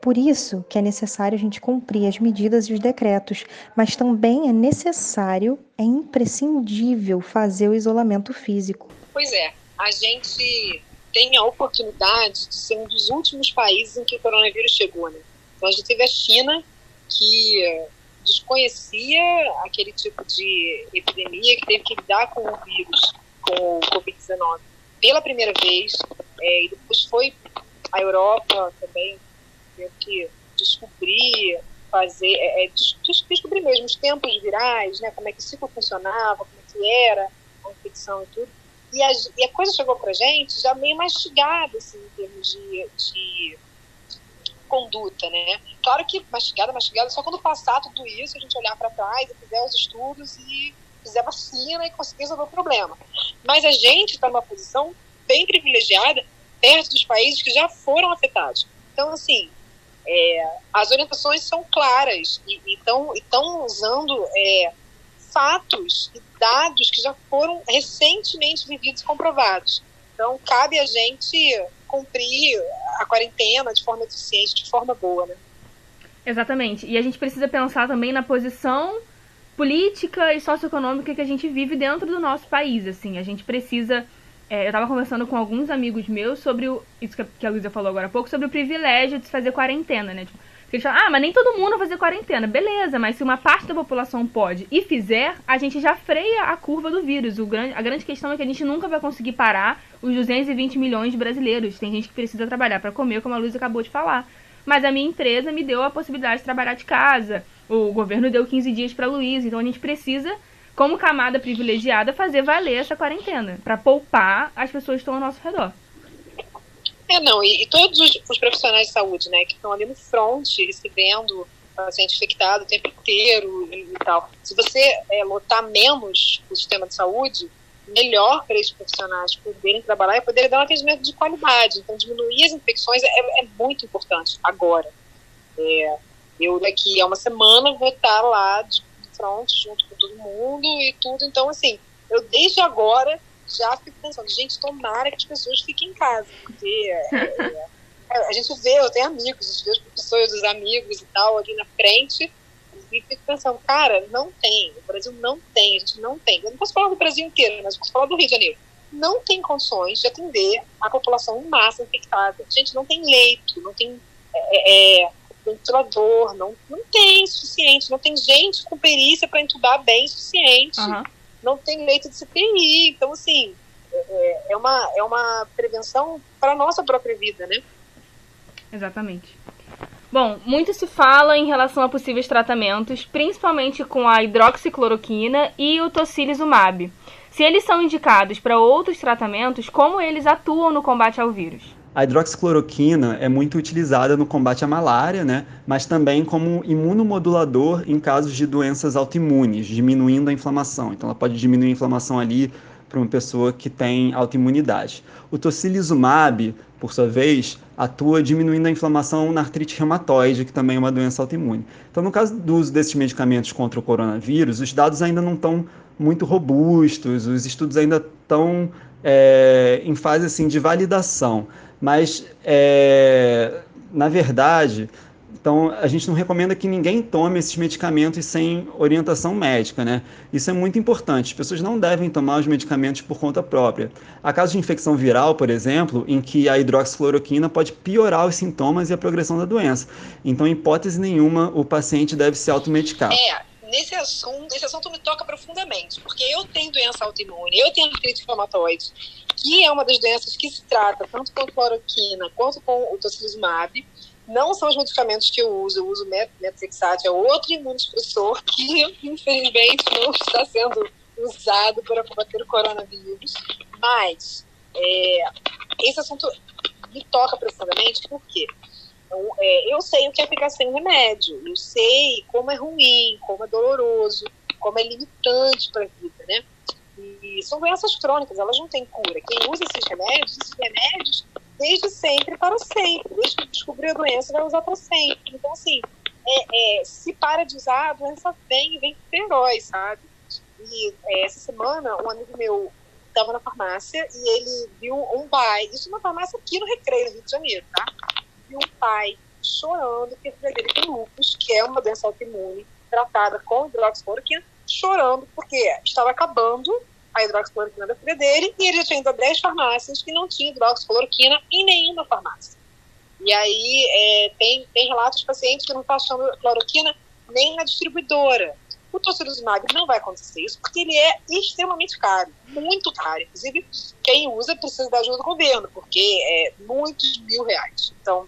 Por isso que é necessário a gente cumprir as medidas e os decretos, mas também é necessário, é imprescindível fazer o isolamento físico. Pois é, a gente tem a oportunidade de ser um dos últimos países em que o coronavírus chegou, né? Então a gente teve a China, que desconhecia aquele tipo de epidemia, que teve que lidar com o vírus, com o Covid-19 pela primeira vez, é, e depois foi a Europa também, teve que descobrir, fazer, é, é descobrir mesmo os tempos virais, né, como é que o ciclo funcionava, como é que era a infecção e tudo. E a, e a coisa chegou para gente já meio mastigada, assim, em termos de, de conduta, né? Claro que mastigada, mastigada, só quando passar tudo isso, a gente olhar para trás e fizer os estudos e fizer vacina e conseguir resolver o problema. Mas a gente está numa posição bem privilegiada perto dos países que já foram afetados. Então, assim, é, as orientações são claras e estão usando é, fatos e dados que já foram recentemente vividos e comprovados. Então, cabe a gente cumprir a quarentena de forma eficiente, de forma boa, né? Exatamente. E a gente precisa pensar também na posição política e socioeconômica que a gente vive dentro do nosso país, assim. A gente precisa... É, eu estava conversando com alguns amigos meus sobre o, isso que a Luísa falou agora há pouco, sobre o privilégio de se fazer quarentena, né? Tipo, eles falam, ah, mas nem todo mundo vai fazer quarentena. Beleza, mas se uma parte da população pode e fizer, a gente já freia a curva do vírus. O grande, a grande questão é que a gente nunca vai conseguir parar os 220 milhões de brasileiros. Tem gente que precisa trabalhar para comer, como a Luísa acabou de falar. Mas a minha empresa me deu a possibilidade de trabalhar de casa. O governo deu 15 dias para Luísa. Então a gente precisa, como camada privilegiada, fazer valer essa quarentena. para poupar as pessoas que estão ao nosso redor. É, não, e, e todos os, os, profissionais de saúde, né, que estão ali no front, recebendo paciente infectado o tempo inteiro e, e tal. Se você é, lotar menos o sistema de saúde, melhor para esses profissionais poderem trabalhar e poderem dar um atendimento de qualidade. Então, diminuir as infecções é, é muito importante agora. É, eu, daqui a uma semana, vou estar lá de front, junto com todo mundo e tudo. Então, assim, eu desde agora já fico pensando, gente, tomara que as pessoas fiquem em casa, porque é, é, é, a gente vê, eu tenho amigos, os meus professores, os amigos e tal, ali na frente, e fico pensando, cara, não tem, o Brasil não tem, a gente não tem. Eu não posso falar do Brasil inteiro, mas posso falar do Rio de Janeiro. Não tem condições de atender a população em massa infectada. A gente não tem leito, não tem é, é, ventilador, não, não tem suficiente, não tem gente com perícia para entubar bem suficiente. Uhum não tem leito de CTI. Então, assim, é, é, uma, é uma prevenção para a nossa própria vida, né? Exatamente. Bom, muito se fala em relação a possíveis tratamentos, principalmente com a hidroxicloroquina e o tocilizumab. Se eles são indicados para outros tratamentos, como eles atuam no combate ao vírus? A hidroxicloroquina é muito utilizada no combate à malária, né? mas também como imunomodulador em casos de doenças autoimunes, diminuindo a inflamação. Então, ela pode diminuir a inflamação ali para uma pessoa que tem autoimunidade. O tocilizumab, por sua vez, atua diminuindo a inflamação na artrite reumatoide, que também é uma doença autoimune. Então, no caso do uso desses medicamentos contra o coronavírus, os dados ainda não estão muito robustos, os estudos ainda estão é, em fase assim, de validação. Mas, é, na verdade, então a gente não recomenda que ninguém tome esses medicamentos sem orientação médica, né? Isso é muito importante. As pessoas não devem tomar os medicamentos por conta própria. Há casos de infecção viral, por exemplo, em que a hidroxicloroquina pode piorar os sintomas e a progressão da doença. Então, em hipótese nenhuma, o paciente deve se automedicar. É, nesse assunto, esse assunto me toca profundamente, porque eu tenho doença autoimune, eu tenho artrite inflamatóide, que é uma das doenças que se trata tanto com cloroquina quanto com o tocilizumab. Não são os medicamentos que eu uso, eu uso metotrexato, é outro imunossupressor que, infelizmente, não está sendo usado para combater o coronavírus. Mas é, esse assunto me toca profundamente, por quê? Então, é, eu sei o que é ficar sem remédio, eu sei como é ruim, como é doloroso, como é limitante para a vida, né? E são doenças crônicas, elas não têm cura. Quem usa esses remédios, esses remédios, desde sempre para sempre. Desde que descobriu a doença, vai usar para sempre. Então, assim, é, é, se para de usar, a doença vem e vem feroz, sabe? E é, essa semana, um amigo meu estava na farmácia e ele viu um pai, isso é uma farmácia aqui no Recreio, no Rio de Janeiro, tá? Um pai chorando que a filha dele tem lupus, que é uma doença autoimune, tratada com hidroxicloroquina, chorando porque estava acabando a hidroxicloroquina da filha dele e ele já tinha ido a 10 farmácias que não tinha hidroxicloroquina em nenhuma farmácia. E aí é, tem, tem relatos de pacientes que não estão achando cloroquina nem na distribuidora. O tocilizumab não vai acontecer isso porque ele é extremamente caro, muito caro. Inclusive, quem usa precisa da ajuda do governo, porque é muitos mil reais. Então,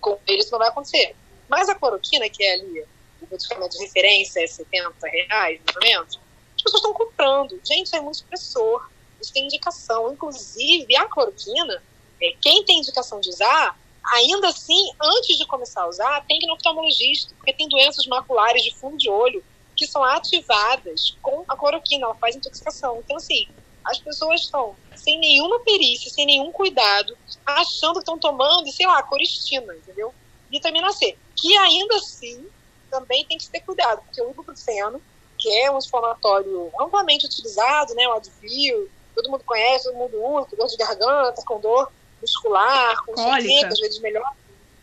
com ele isso não vai acontecer. Mas a cloroquina, que é ali o medicamento de referência, é 70 reais, mais ou menos, as pessoas estão comprando. Gente, é muito expressor. Isso tem indicação. Inclusive, a cloroquina, é, quem tem indicação de usar, ainda assim, antes de começar a usar, tem que ir no oftalmologista, porque tem doenças maculares de fundo de olho que são ativadas com a cloroquina, ela faz intoxicação. Então, assim, as pessoas estão sem nenhuma perícia, sem nenhum cuidado, achando que estão tomando, sei lá, coristina, entendeu? Vitamina C, que ainda assim também tem que ter cuidado, porque o ibuprofeno, que é um inflamatório amplamente utilizado, né, o Advil, todo mundo conhece, todo mundo usa, dor de garganta, com dor muscular, com cólica, às vezes melhor,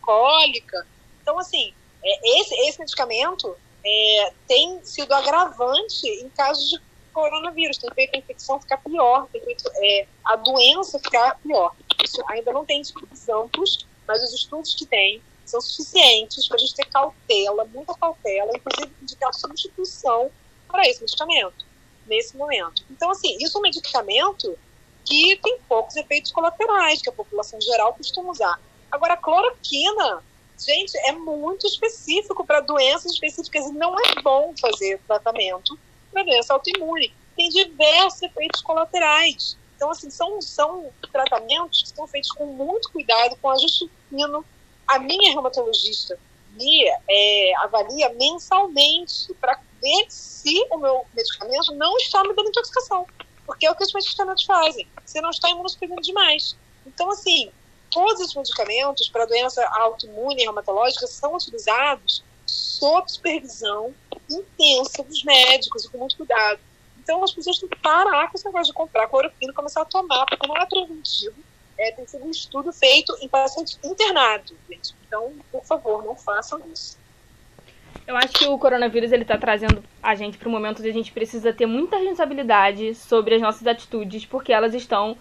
cólica. Então, assim, é, esse, esse medicamento é, tem sido agravante em casos de coronavírus, tem feito a infecção ficar pior, tem feito é, a doença ficar pior. Isso ainda não tem estudos amplos, mas os estudos que tem são suficientes para a gente ter cautela, muita cautela, inclusive indicar substituição para esse medicamento, nesse momento. Então, assim, isso é um medicamento que tem poucos efeitos colaterais, que a população geral costuma usar. Agora, a cloroquina, gente, é muito específico para doenças específicas e não é bom fazer tratamento doença autoimune. Tem diversos efeitos colaterais. Então, assim, são, são tratamentos que são feitos com muito cuidado, com ajuste fino. A minha reumatologista me é, avalia mensalmente para ver se o meu medicamento não está me dando intoxicação. Porque é o que os medicamentos fazem. Você não está imunossuprimindo demais. Então, assim, todos os medicamentos para doença autoimune e reumatológica são utilizados sob supervisão intensa dos médicos com muito cuidado. Então, as pessoas têm que parar com esse negócio de comprar cloroquina e começar a tomar, porque não é preventivo. É, tem sido um estudo feito em pacientes internados, gente. Então, por favor, não façam isso. Eu acho que o coronavírus ele está trazendo a gente para um momento onde a gente precisa ter muita responsabilidade sobre as nossas atitudes, porque elas estão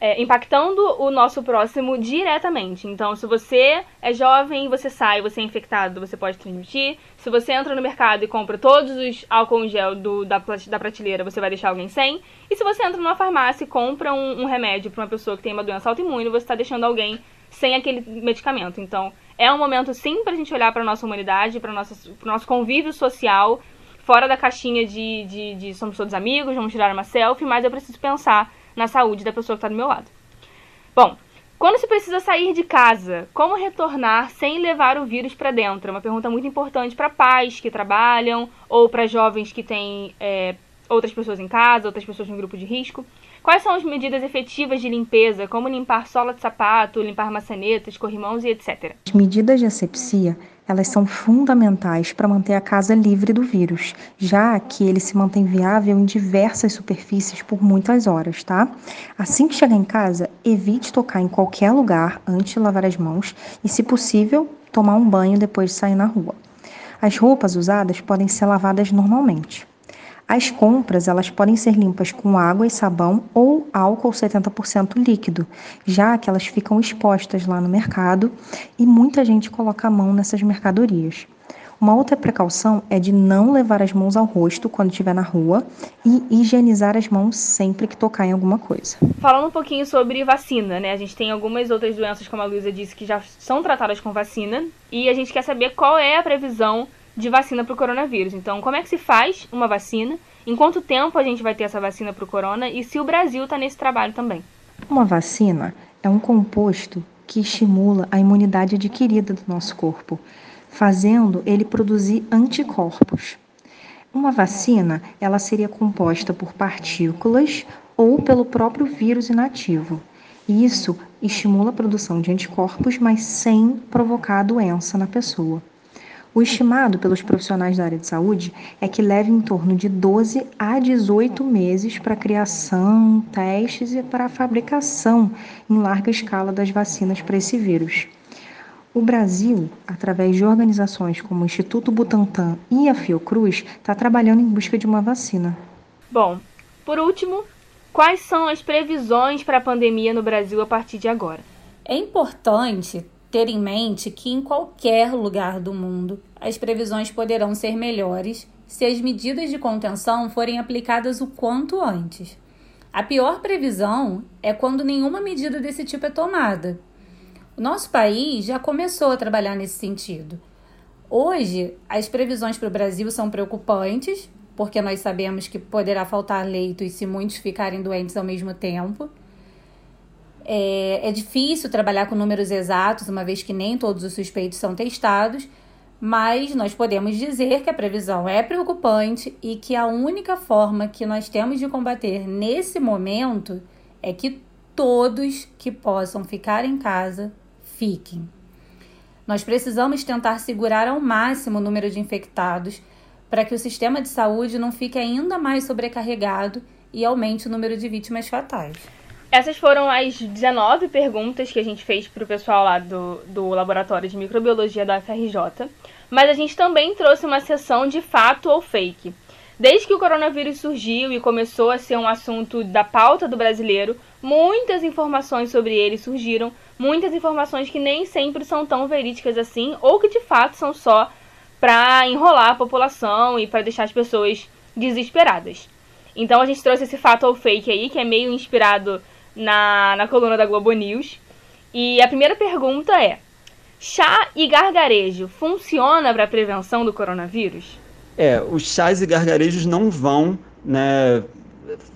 é, impactando o nosso próximo diretamente. Então, se você é jovem, você sai, você é infectado, você pode transmitir. Se você entra no mercado e compra todos os álcool em gel do, da, da prateleira, você vai deixar alguém sem. E se você entra numa farmácia e compra um, um remédio para uma pessoa que tem uma doença autoimune, você está deixando alguém sem aquele medicamento. Então, é um momento sim para a gente olhar para nossa humanidade, para o nosso convívio social, fora da caixinha de, de, de somos todos amigos, vamos tirar uma selfie, mas eu preciso pensar na saúde da pessoa que está do meu lado. Bom, quando se precisa sair de casa, como retornar sem levar o vírus para dentro? É uma pergunta muito importante para pais que trabalham ou para jovens que têm é, outras pessoas em casa, outras pessoas no grupo de risco. Quais são as medidas efetivas de limpeza, como limpar sola de sapato, limpar maçanetas, corrimãos e etc? As medidas de asepsia, elas são fundamentais para manter a casa livre do vírus, já que ele se mantém viável em diversas superfícies por muitas horas, tá? Assim que chegar em casa, evite tocar em qualquer lugar antes de lavar as mãos e, se possível, tomar um banho depois de sair na rua. As roupas usadas podem ser lavadas normalmente. As compras elas podem ser limpas com água e sabão ou álcool 70% líquido, já que elas ficam expostas lá no mercado e muita gente coloca a mão nessas mercadorias. Uma outra precaução é de não levar as mãos ao rosto quando estiver na rua e higienizar as mãos sempre que tocar em alguma coisa. Falando um pouquinho sobre vacina, né? A gente tem algumas outras doenças, como a Luísa disse, que já são tratadas com vacina e a gente quer saber qual é a previsão de vacina para o coronavírus. Então, como é que se faz uma vacina? Em quanto tempo a gente vai ter essa vacina para o corona? E se o Brasil está nesse trabalho também? Uma vacina é um composto que estimula a imunidade adquirida do nosso corpo, fazendo ele produzir anticorpos. Uma vacina, ela seria composta por partículas ou pelo próprio vírus inativo. Isso estimula a produção de anticorpos, mas sem provocar doença na pessoa. O estimado pelos profissionais da área de saúde é que leve em torno de 12 a 18 meses para a criação, testes e para a fabricação em larga escala das vacinas para esse vírus. O Brasil, através de organizações como o Instituto Butantan e a Fiocruz, está trabalhando em busca de uma vacina. Bom, por último, quais são as previsões para a pandemia no Brasil a partir de agora? É importante ter em mente que em qualquer lugar do mundo as previsões poderão ser melhores se as medidas de contenção forem aplicadas o quanto antes. A pior previsão é quando nenhuma medida desse tipo é tomada. O nosso país já começou a trabalhar nesse sentido. Hoje, as previsões para o Brasil são preocupantes, porque nós sabemos que poderá faltar leitos se muitos ficarem doentes ao mesmo tempo. É, é difícil trabalhar com números exatos, uma vez que nem todos os suspeitos são testados, mas nós podemos dizer que a previsão é preocupante e que a única forma que nós temos de combater nesse momento é que todos que possam ficar em casa fiquem. Nós precisamos tentar segurar ao máximo o número de infectados para que o sistema de saúde não fique ainda mais sobrecarregado e aumente o número de vítimas fatais. Essas foram as 19 perguntas que a gente fez para o pessoal lá do, do Laboratório de Microbiologia da FRJ, mas a gente também trouxe uma sessão de fato ou fake. Desde que o coronavírus surgiu e começou a ser um assunto da pauta do brasileiro, muitas informações sobre ele surgiram, muitas informações que nem sempre são tão verídicas assim, ou que de fato são só para enrolar a população e para deixar as pessoas desesperadas. Então a gente trouxe esse fato ou fake aí, que é meio inspirado na, na coluna da Globo News. E a primeira pergunta é: chá e gargarejo funciona para prevenção do coronavírus? É, os chás e gargarejos não vão né,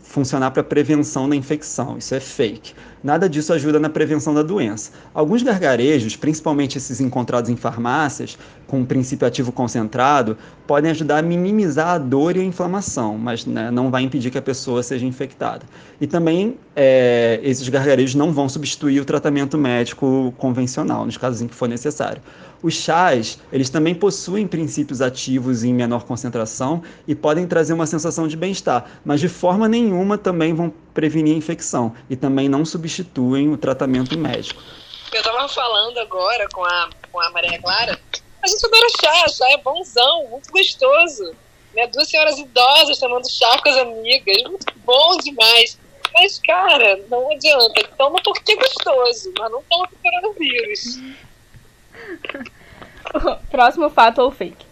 funcionar para prevenção da infecção, isso é fake. Nada disso ajuda na prevenção da doença. Alguns gargarejos, principalmente esses encontrados em farmácias, com um princípio ativo concentrado, podem ajudar a minimizar a dor e a inflamação, mas né, não vai impedir que a pessoa seja infectada. E também é, esses gargarejos não vão substituir o tratamento médico convencional, nos casos em que for necessário. Os chás, eles também possuem princípios ativos em menor concentração e podem trazer uma sensação de bem-estar, mas de forma nenhuma também vão prevenir a infecção e também não substituem o tratamento médico. Eu estava falando agora com a, com a Maria Clara, a gente adora chá, chá é bonzão, muito gostoso. Né? Duas senhoras idosas tomando chá com as amigas, muito bom demais. Mas, cara, não adianta. Toma porque é gostoso, mas não toma por coronavírus. Próximo fato ou fake.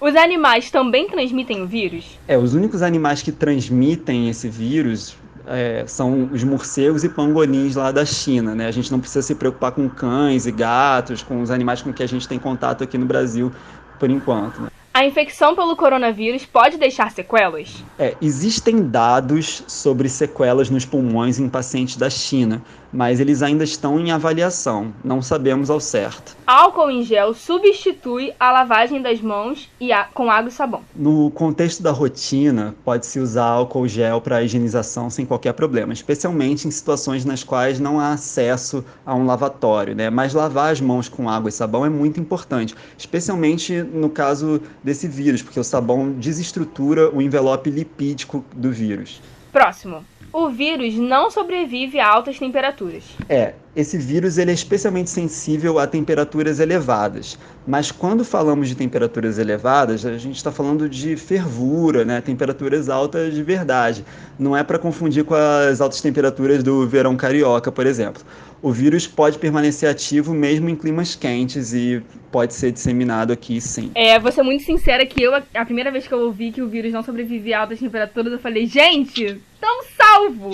Os animais também transmitem o vírus? É, os únicos animais que transmitem esse vírus é, são os morcegos e pangolins lá da China, né? A gente não precisa se preocupar com cães e gatos, com os animais com que a gente tem contato aqui no Brasil por enquanto. Né? A infecção pelo coronavírus pode deixar sequelas? É, existem dados sobre sequelas nos pulmões em pacientes da China, mas eles ainda estão em avaliação, não sabemos ao certo. Álcool em gel substitui a lavagem das mãos e a, com água e sabão. No contexto da rotina, pode-se usar álcool gel para higienização sem qualquer problema, especialmente em situações nas quais não há acesso a um lavatório, né? Mas lavar as mãos com água e sabão é muito importante, especialmente no caso desse vírus, porque o sabão desestrutura o envelope lipídico do vírus. Próximo. O vírus não sobrevive a altas temperaturas. É, esse vírus ele é especialmente sensível a temperaturas elevadas. Mas quando falamos de temperaturas elevadas, a gente está falando de fervura, né? temperaturas altas de verdade. Não é para confundir com as altas temperaturas do verão carioca, por exemplo. O vírus pode permanecer ativo mesmo em climas quentes e pode ser disseminado aqui sim. É, vou ser muito sincera que eu, a primeira vez que eu ouvi que o vírus não sobrevivia a altas temperaturas, eu falei, gente, estamos salvo!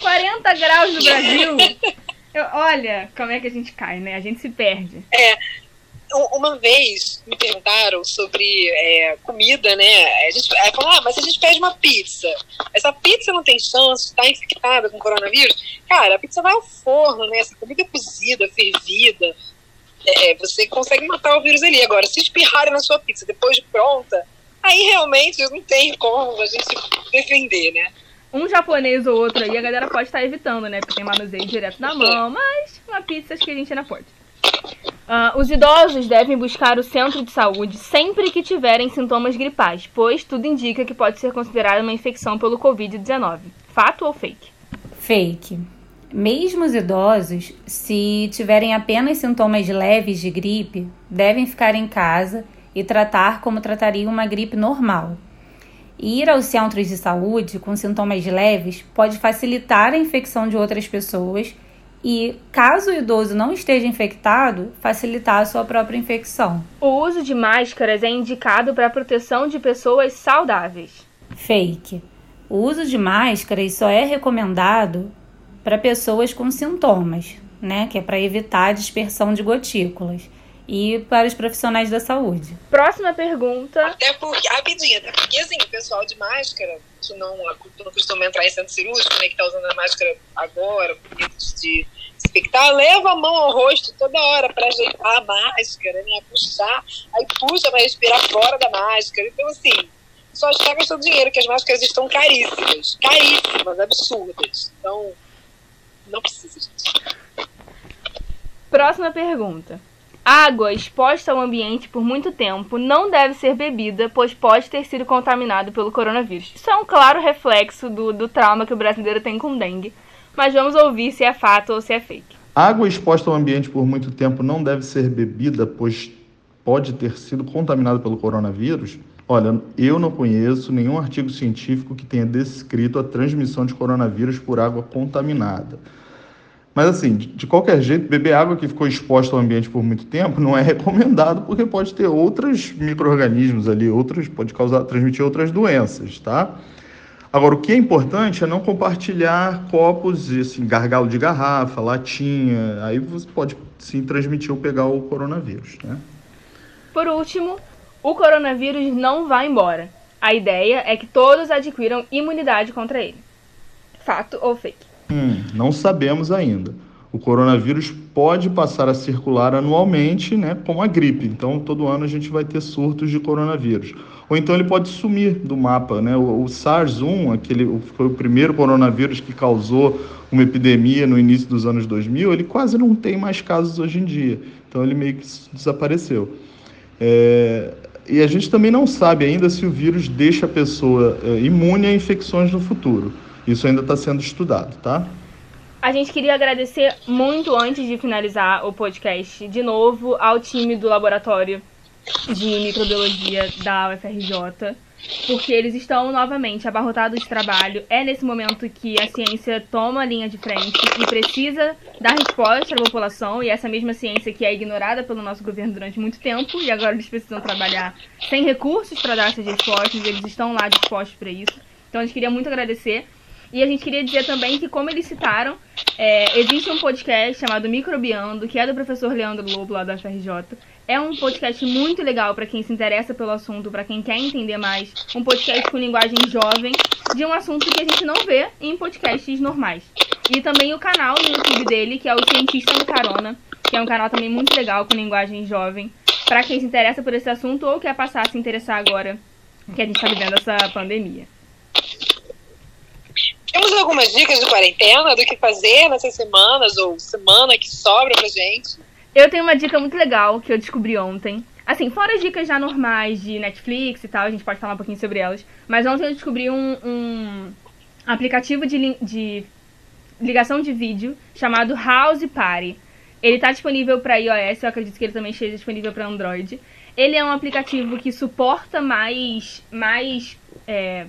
40 graus no Brasil! Eu, olha como é que a gente cai, né? A gente se perde. É. Uma vez me perguntaram sobre é, comida, né? A gente é, falaram, ah, mas se a gente pede uma pizza, essa pizza não tem chance de estar infectada com coronavírus? Cara, a pizza vai ao forno, né? Essa comida é cozida, fervida, é, você consegue matar o vírus ali. Agora, se espirrarem na sua pizza depois de pronta, aí realmente não tem como a gente se defender, né? um japonês ou outro aí, a galera pode estar evitando, né? Porque tem manuseio direto na mão, mas uma pizza acho que a gente ainda pode. Uh, os idosos devem buscar o centro de saúde sempre que tiverem sintomas gripais, pois tudo indica que pode ser considerada uma infecção pelo Covid-19. Fato ou fake? Fake. Mesmo os idosos, se tiverem apenas sintomas leves de gripe, devem ficar em casa e tratar como trataria uma gripe normal. Ir aos centros de saúde com sintomas leves pode facilitar a infecção de outras pessoas e, caso o idoso não esteja infectado, facilitar a sua própria infecção. O uso de máscaras é indicado para a proteção de pessoas saudáveis. Fake. O uso de máscaras só é recomendado para pessoas com sintomas, né, que é para evitar a dispersão de gotículas e para os profissionais da saúde. Próxima pergunta. Até porque, rapidinho, até porque assim, o pessoal de máscara, que não, não costuma entrar em centro cirúrgico, né, que tá usando a máscara agora, por de se infectar, leva a mão ao rosto toda hora para ajeitar a máscara, né, puxar, aí puxa para respirar fora da máscara. Então, assim, só está gastando dinheiro, que as máscaras estão caríssimas, caríssimas, absurdas. Então, não precisa, gente. Próxima pergunta. Água exposta ao ambiente por muito tempo não deve ser bebida, pois pode ter sido contaminado pelo coronavírus. Isso é um claro reflexo do, do trauma que o brasileiro tem com dengue. Mas vamos ouvir se é fato ou se é fake. Água exposta ao ambiente por muito tempo não deve ser bebida, pois pode ter sido contaminada pelo coronavírus. Olha, eu não conheço nenhum artigo científico que tenha descrito a transmissão de coronavírus por água contaminada. Mas assim, de qualquer jeito, beber água que ficou exposta ao ambiente por muito tempo não é recomendado porque pode ter outros micro-organismos ali, outros, pode causar, transmitir outras doenças, tá? Agora, o que é importante é não compartilhar copos, assim, gargalo de garrafa, latinha, aí você pode sim transmitir ou pegar o coronavírus, né? Por último, o coronavírus não vai embora. A ideia é que todos adquiram imunidade contra ele. Fato ou fake? Hum, não sabemos ainda. O coronavírus pode passar a circular anualmente, né, como a gripe. Então, todo ano a gente vai ter surtos de coronavírus. Ou então ele pode sumir do mapa, né? O, o SARS-1, aquele foi o primeiro coronavírus que causou uma epidemia no início dos anos 2000, ele quase não tem mais casos hoje em dia. Então, ele meio que desapareceu. É, e a gente também não sabe ainda se o vírus deixa a pessoa é, imune a infecções no futuro. Isso ainda está sendo estudado, tá? A gente queria agradecer muito antes de finalizar o podcast, de novo, ao time do laboratório de microbiologia da UFRJ, porque eles estão novamente abarrotados de trabalho. É nesse momento que a ciência toma a linha de frente e precisa dar resposta à população, e essa mesma ciência que é ignorada pelo nosso governo durante muito tempo, e agora eles precisam trabalhar sem recursos para dar essas respostas, eles estão lá dispostos para isso. Então a gente queria muito agradecer. E a gente queria dizer também que, como eles citaram, é, existe um podcast chamado Microbiando, que é do professor Leandro Lobo, lá da FRJ. É um podcast muito legal para quem se interessa pelo assunto, para quem quer entender mais. Um podcast com linguagem jovem, de um assunto que a gente não vê em podcasts normais. E também o canal no YouTube dele, que é o Cientista no Carona, que é um canal também muito legal com linguagem jovem, para quem se interessa por esse assunto ou quer passar a se interessar agora que a gente está vivendo essa pandemia. Temos algumas dicas de quarentena do que fazer nessas semanas ou semana que sobra pra gente? Eu tenho uma dica muito legal que eu descobri ontem. Assim, fora as dicas já normais de Netflix e tal, a gente pode falar um pouquinho sobre elas. Mas ontem eu descobri um, um aplicativo de, de ligação de vídeo chamado House Party. Ele está disponível para iOS, eu acredito que ele também esteja disponível para Android. Ele é um aplicativo que suporta mais, mais é,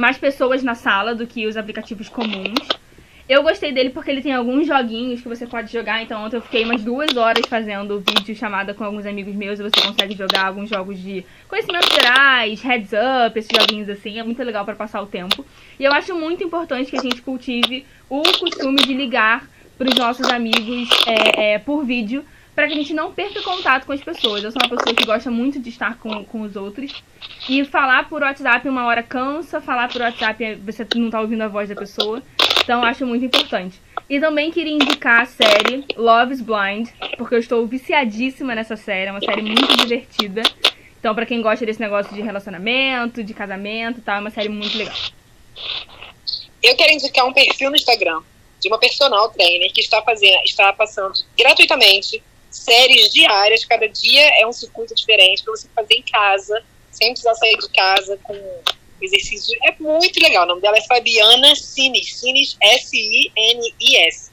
mais pessoas na sala do que os aplicativos comuns. Eu gostei dele porque ele tem alguns joguinhos que você pode jogar. Então, ontem eu fiquei umas duas horas fazendo vídeo chamada com alguns amigos meus e você consegue jogar alguns jogos de conhecimentos gerais, heads up, esses joguinhos assim. É muito legal para passar o tempo. E eu acho muito importante que a gente cultive o costume de ligar para os nossos amigos é, é, por vídeo para que a gente não perca contato com as pessoas. Eu sou uma pessoa que gosta muito de estar com, com os outros. E falar por WhatsApp uma hora cansa, falar por WhatsApp você não tá ouvindo a voz da pessoa. Então acho muito importante. E também queria indicar a série Love is Blind, porque eu estou viciadíssima nessa série, é uma série muito divertida. Então, para quem gosta desse negócio de relacionamento, de casamento e tal, é uma série muito legal. Eu quero indicar um perfil no Instagram de uma personal trainer que está fazendo, está passando gratuitamente séries diárias, cada dia é um circuito diferente para você fazer em casa, sem precisar sair de casa com exercícios. É muito legal. O nome dela é Fabiana Sinis, Sinis S-I-N-I-S.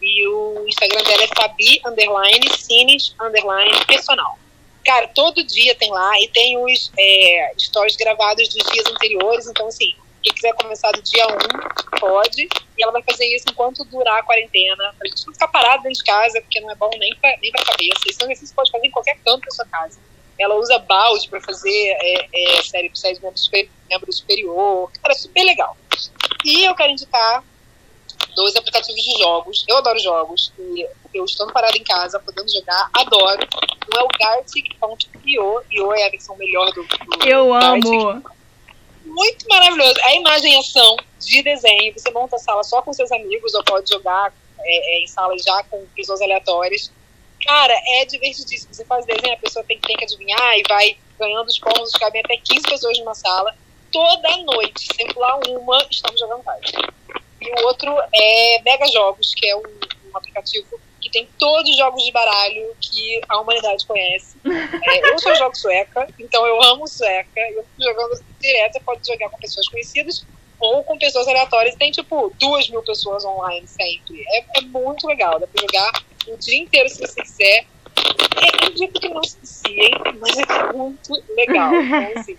E o Instagram dela é Fabi underline Sinis underline personal. Cara, todo dia tem lá e tem os é, stories gravados dos dias anteriores. Então, assim, quem quiser começar do dia 1, pode. E ela vai fazer isso enquanto durar a quarentena. Pra gente não ficar parado dentro de casa, porque não é bom nem pra, nem pra cabeça. Isso é um exercício que pode fazer em qualquer canto da sua casa. Ela usa balde para fazer é, é, série, série de membro, super, membro superior. Cara, é super legal. E eu quero indicar dois aplicativos de jogos. Eu adoro jogos. E eu estando parada em casa, podendo jogar, adoro. Um é o Gartic.io. Io é a versão melhor do, do Eu Gartic. amo. Muito maravilhoso. É imagem e ação de desenho. Você monta a sala só com seus amigos ou pode jogar é, é, em salas já com pessoas aleatórias. Cara, é divertidíssimo. Você faz desenho, a pessoa tem, tem que adivinhar e vai ganhando os pontos. Cabem até 15 pessoas numa sala. Toda noite, sem pular uma, estamos jogando Gartic. E o outro é Mega Jogos, que é um, um aplicativo que tem todos os jogos de baralho que a humanidade conhece. É, eu sou jogo sueca, então eu amo sueca. Eu fico jogando direto, você pode jogar com pessoas conhecidas ou com pessoas aleatórias. Tem, tipo, duas mil pessoas online sempre. É, é muito legal, dá pra jogar o dia inteiro se você quiser. É, eu digo que não se mas é muito legal. Então, assim,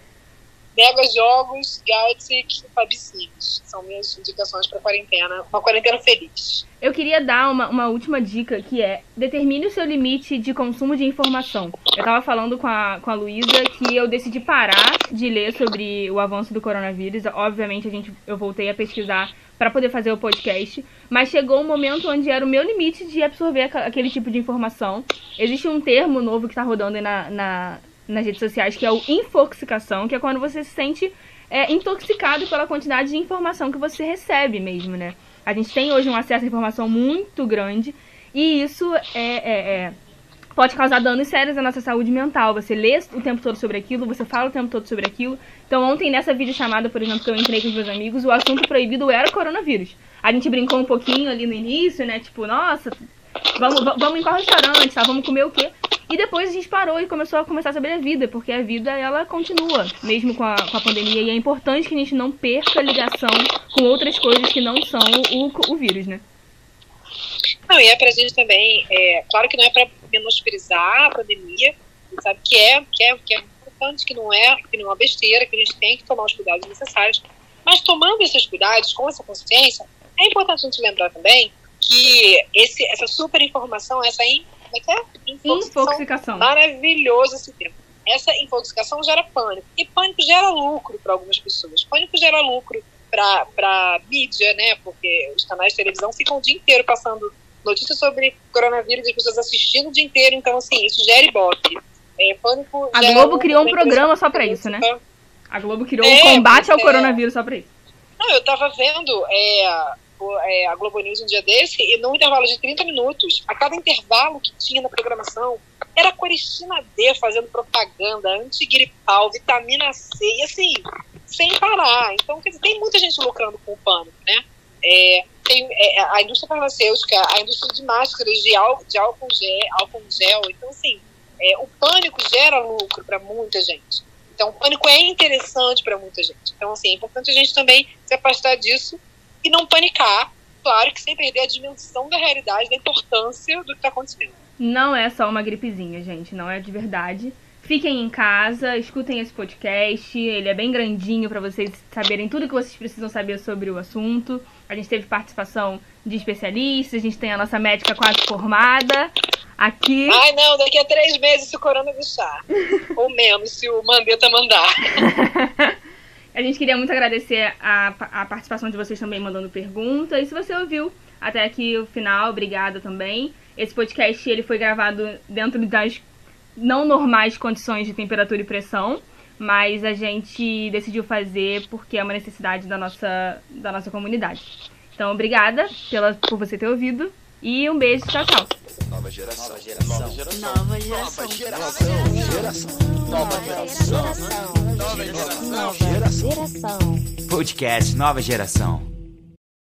Mega Jogos, Gartic e Fabicines. São minhas indicações para quarentena. Uma quarentena feliz. Eu queria dar uma, uma última dica que é determine o seu limite de consumo de informação. Eu tava falando com a, com a Luísa que eu decidi parar de ler sobre o avanço do coronavírus. Obviamente, a gente, eu voltei a pesquisar para poder fazer o podcast, mas chegou um momento onde era o meu limite de absorver aquele tipo de informação. Existe um termo novo que está rodando aí na, na, nas redes sociais que é o infoxicação, que é quando você se sente é, intoxicado pela quantidade de informação que você recebe mesmo, né? A gente tem hoje um acesso à informação muito grande e isso é, é- é- pode causar danos sérios à nossa saúde mental. Você lê o tempo todo sobre aquilo, você fala o tempo todo sobre aquilo. Então, ontem, nessa videochamada, por exemplo, que eu entrei com os meus amigos, o assunto proibido era coronavírus. A gente brincou um pouquinho ali no início, né? Tipo, nossa, vamos, va- vamos em qual restaurante, tá? Vamos comer o quê? E depois a gente parou e começou a conversar sobre a vida, porque a vida, ela continua, mesmo com a, com a pandemia. E é importante que a gente não perca a ligação com outras coisas que não são o, o vírus, né? Não, e é pra gente também, é, claro que não é pra menosprezar a pandemia, a sabe que é, que é, que é importante, que não é, que não é uma besteira, que a gente tem que tomar os cuidados necessários, mas tomando esses cuidados, com essa consciência, é importante a gente lembrar também que esse, essa super informação, essa in, como é que é? Infoxicação. Maravilhoso esse termo. Essa infoxicação gera pânico. E pânico gera lucro para algumas pessoas. Pânico gera lucro para mídia, né? Porque os canais de televisão ficam o dia inteiro passando notícias sobre coronavírus e as pessoas assistindo o dia inteiro. Então, assim, isso gera ibope. É, pânico A Globo criou um programa só pra isso, né? A Globo criou É, um combate ao é. coronavírus só pra isso. Não, eu tava vendo é, é, a Globo News um dia desse, e num intervalo de 30 minutos, a cada intervalo que tinha na programação, era Coristina D fazendo propaganda, antigripal, vitamina C, e assim, sem parar. Então, quer dizer, tem muita gente lucrando com o pânico, né? É, tem é, a indústria farmacêutica, a indústria de máscaras, de, ál, de álcool, gel, álcool gel. Então, assim, é, o pânico gera lucro para muita gente. Então, o pânico é interessante para muita gente. Então, assim, é importante a gente também se afastar disso e não panicar. Claro que sem perder a dimensão da realidade, da importância do que está acontecendo. Não é só uma gripezinha, gente. Não é de verdade. Fiquem em casa, escutem esse podcast. Ele é bem grandinho pra vocês saberem tudo que vocês precisam saber sobre o assunto. A gente teve participação de especialistas, a gente tem a nossa médica quase formada aqui. Ai, não, daqui a três meses se o corona deixar. Ou menos, se o Mandetta mandar. A gente queria muito agradecer a, a participação de vocês também mandando perguntas. E se você ouviu até aqui o final, obrigada também. Esse podcast ele foi gravado dentro das não normais condições de temperatura e pressão, mas a gente decidiu fazer porque é uma necessidade da nossa, da nossa comunidade. Então, obrigada pela, por você ter ouvido e um beijo, tchau, tchau. Nova geração. Nova geração. Nova geração. Nova geração. Nova geração. Nova geração. Nova geração. Podcast Nova Geração.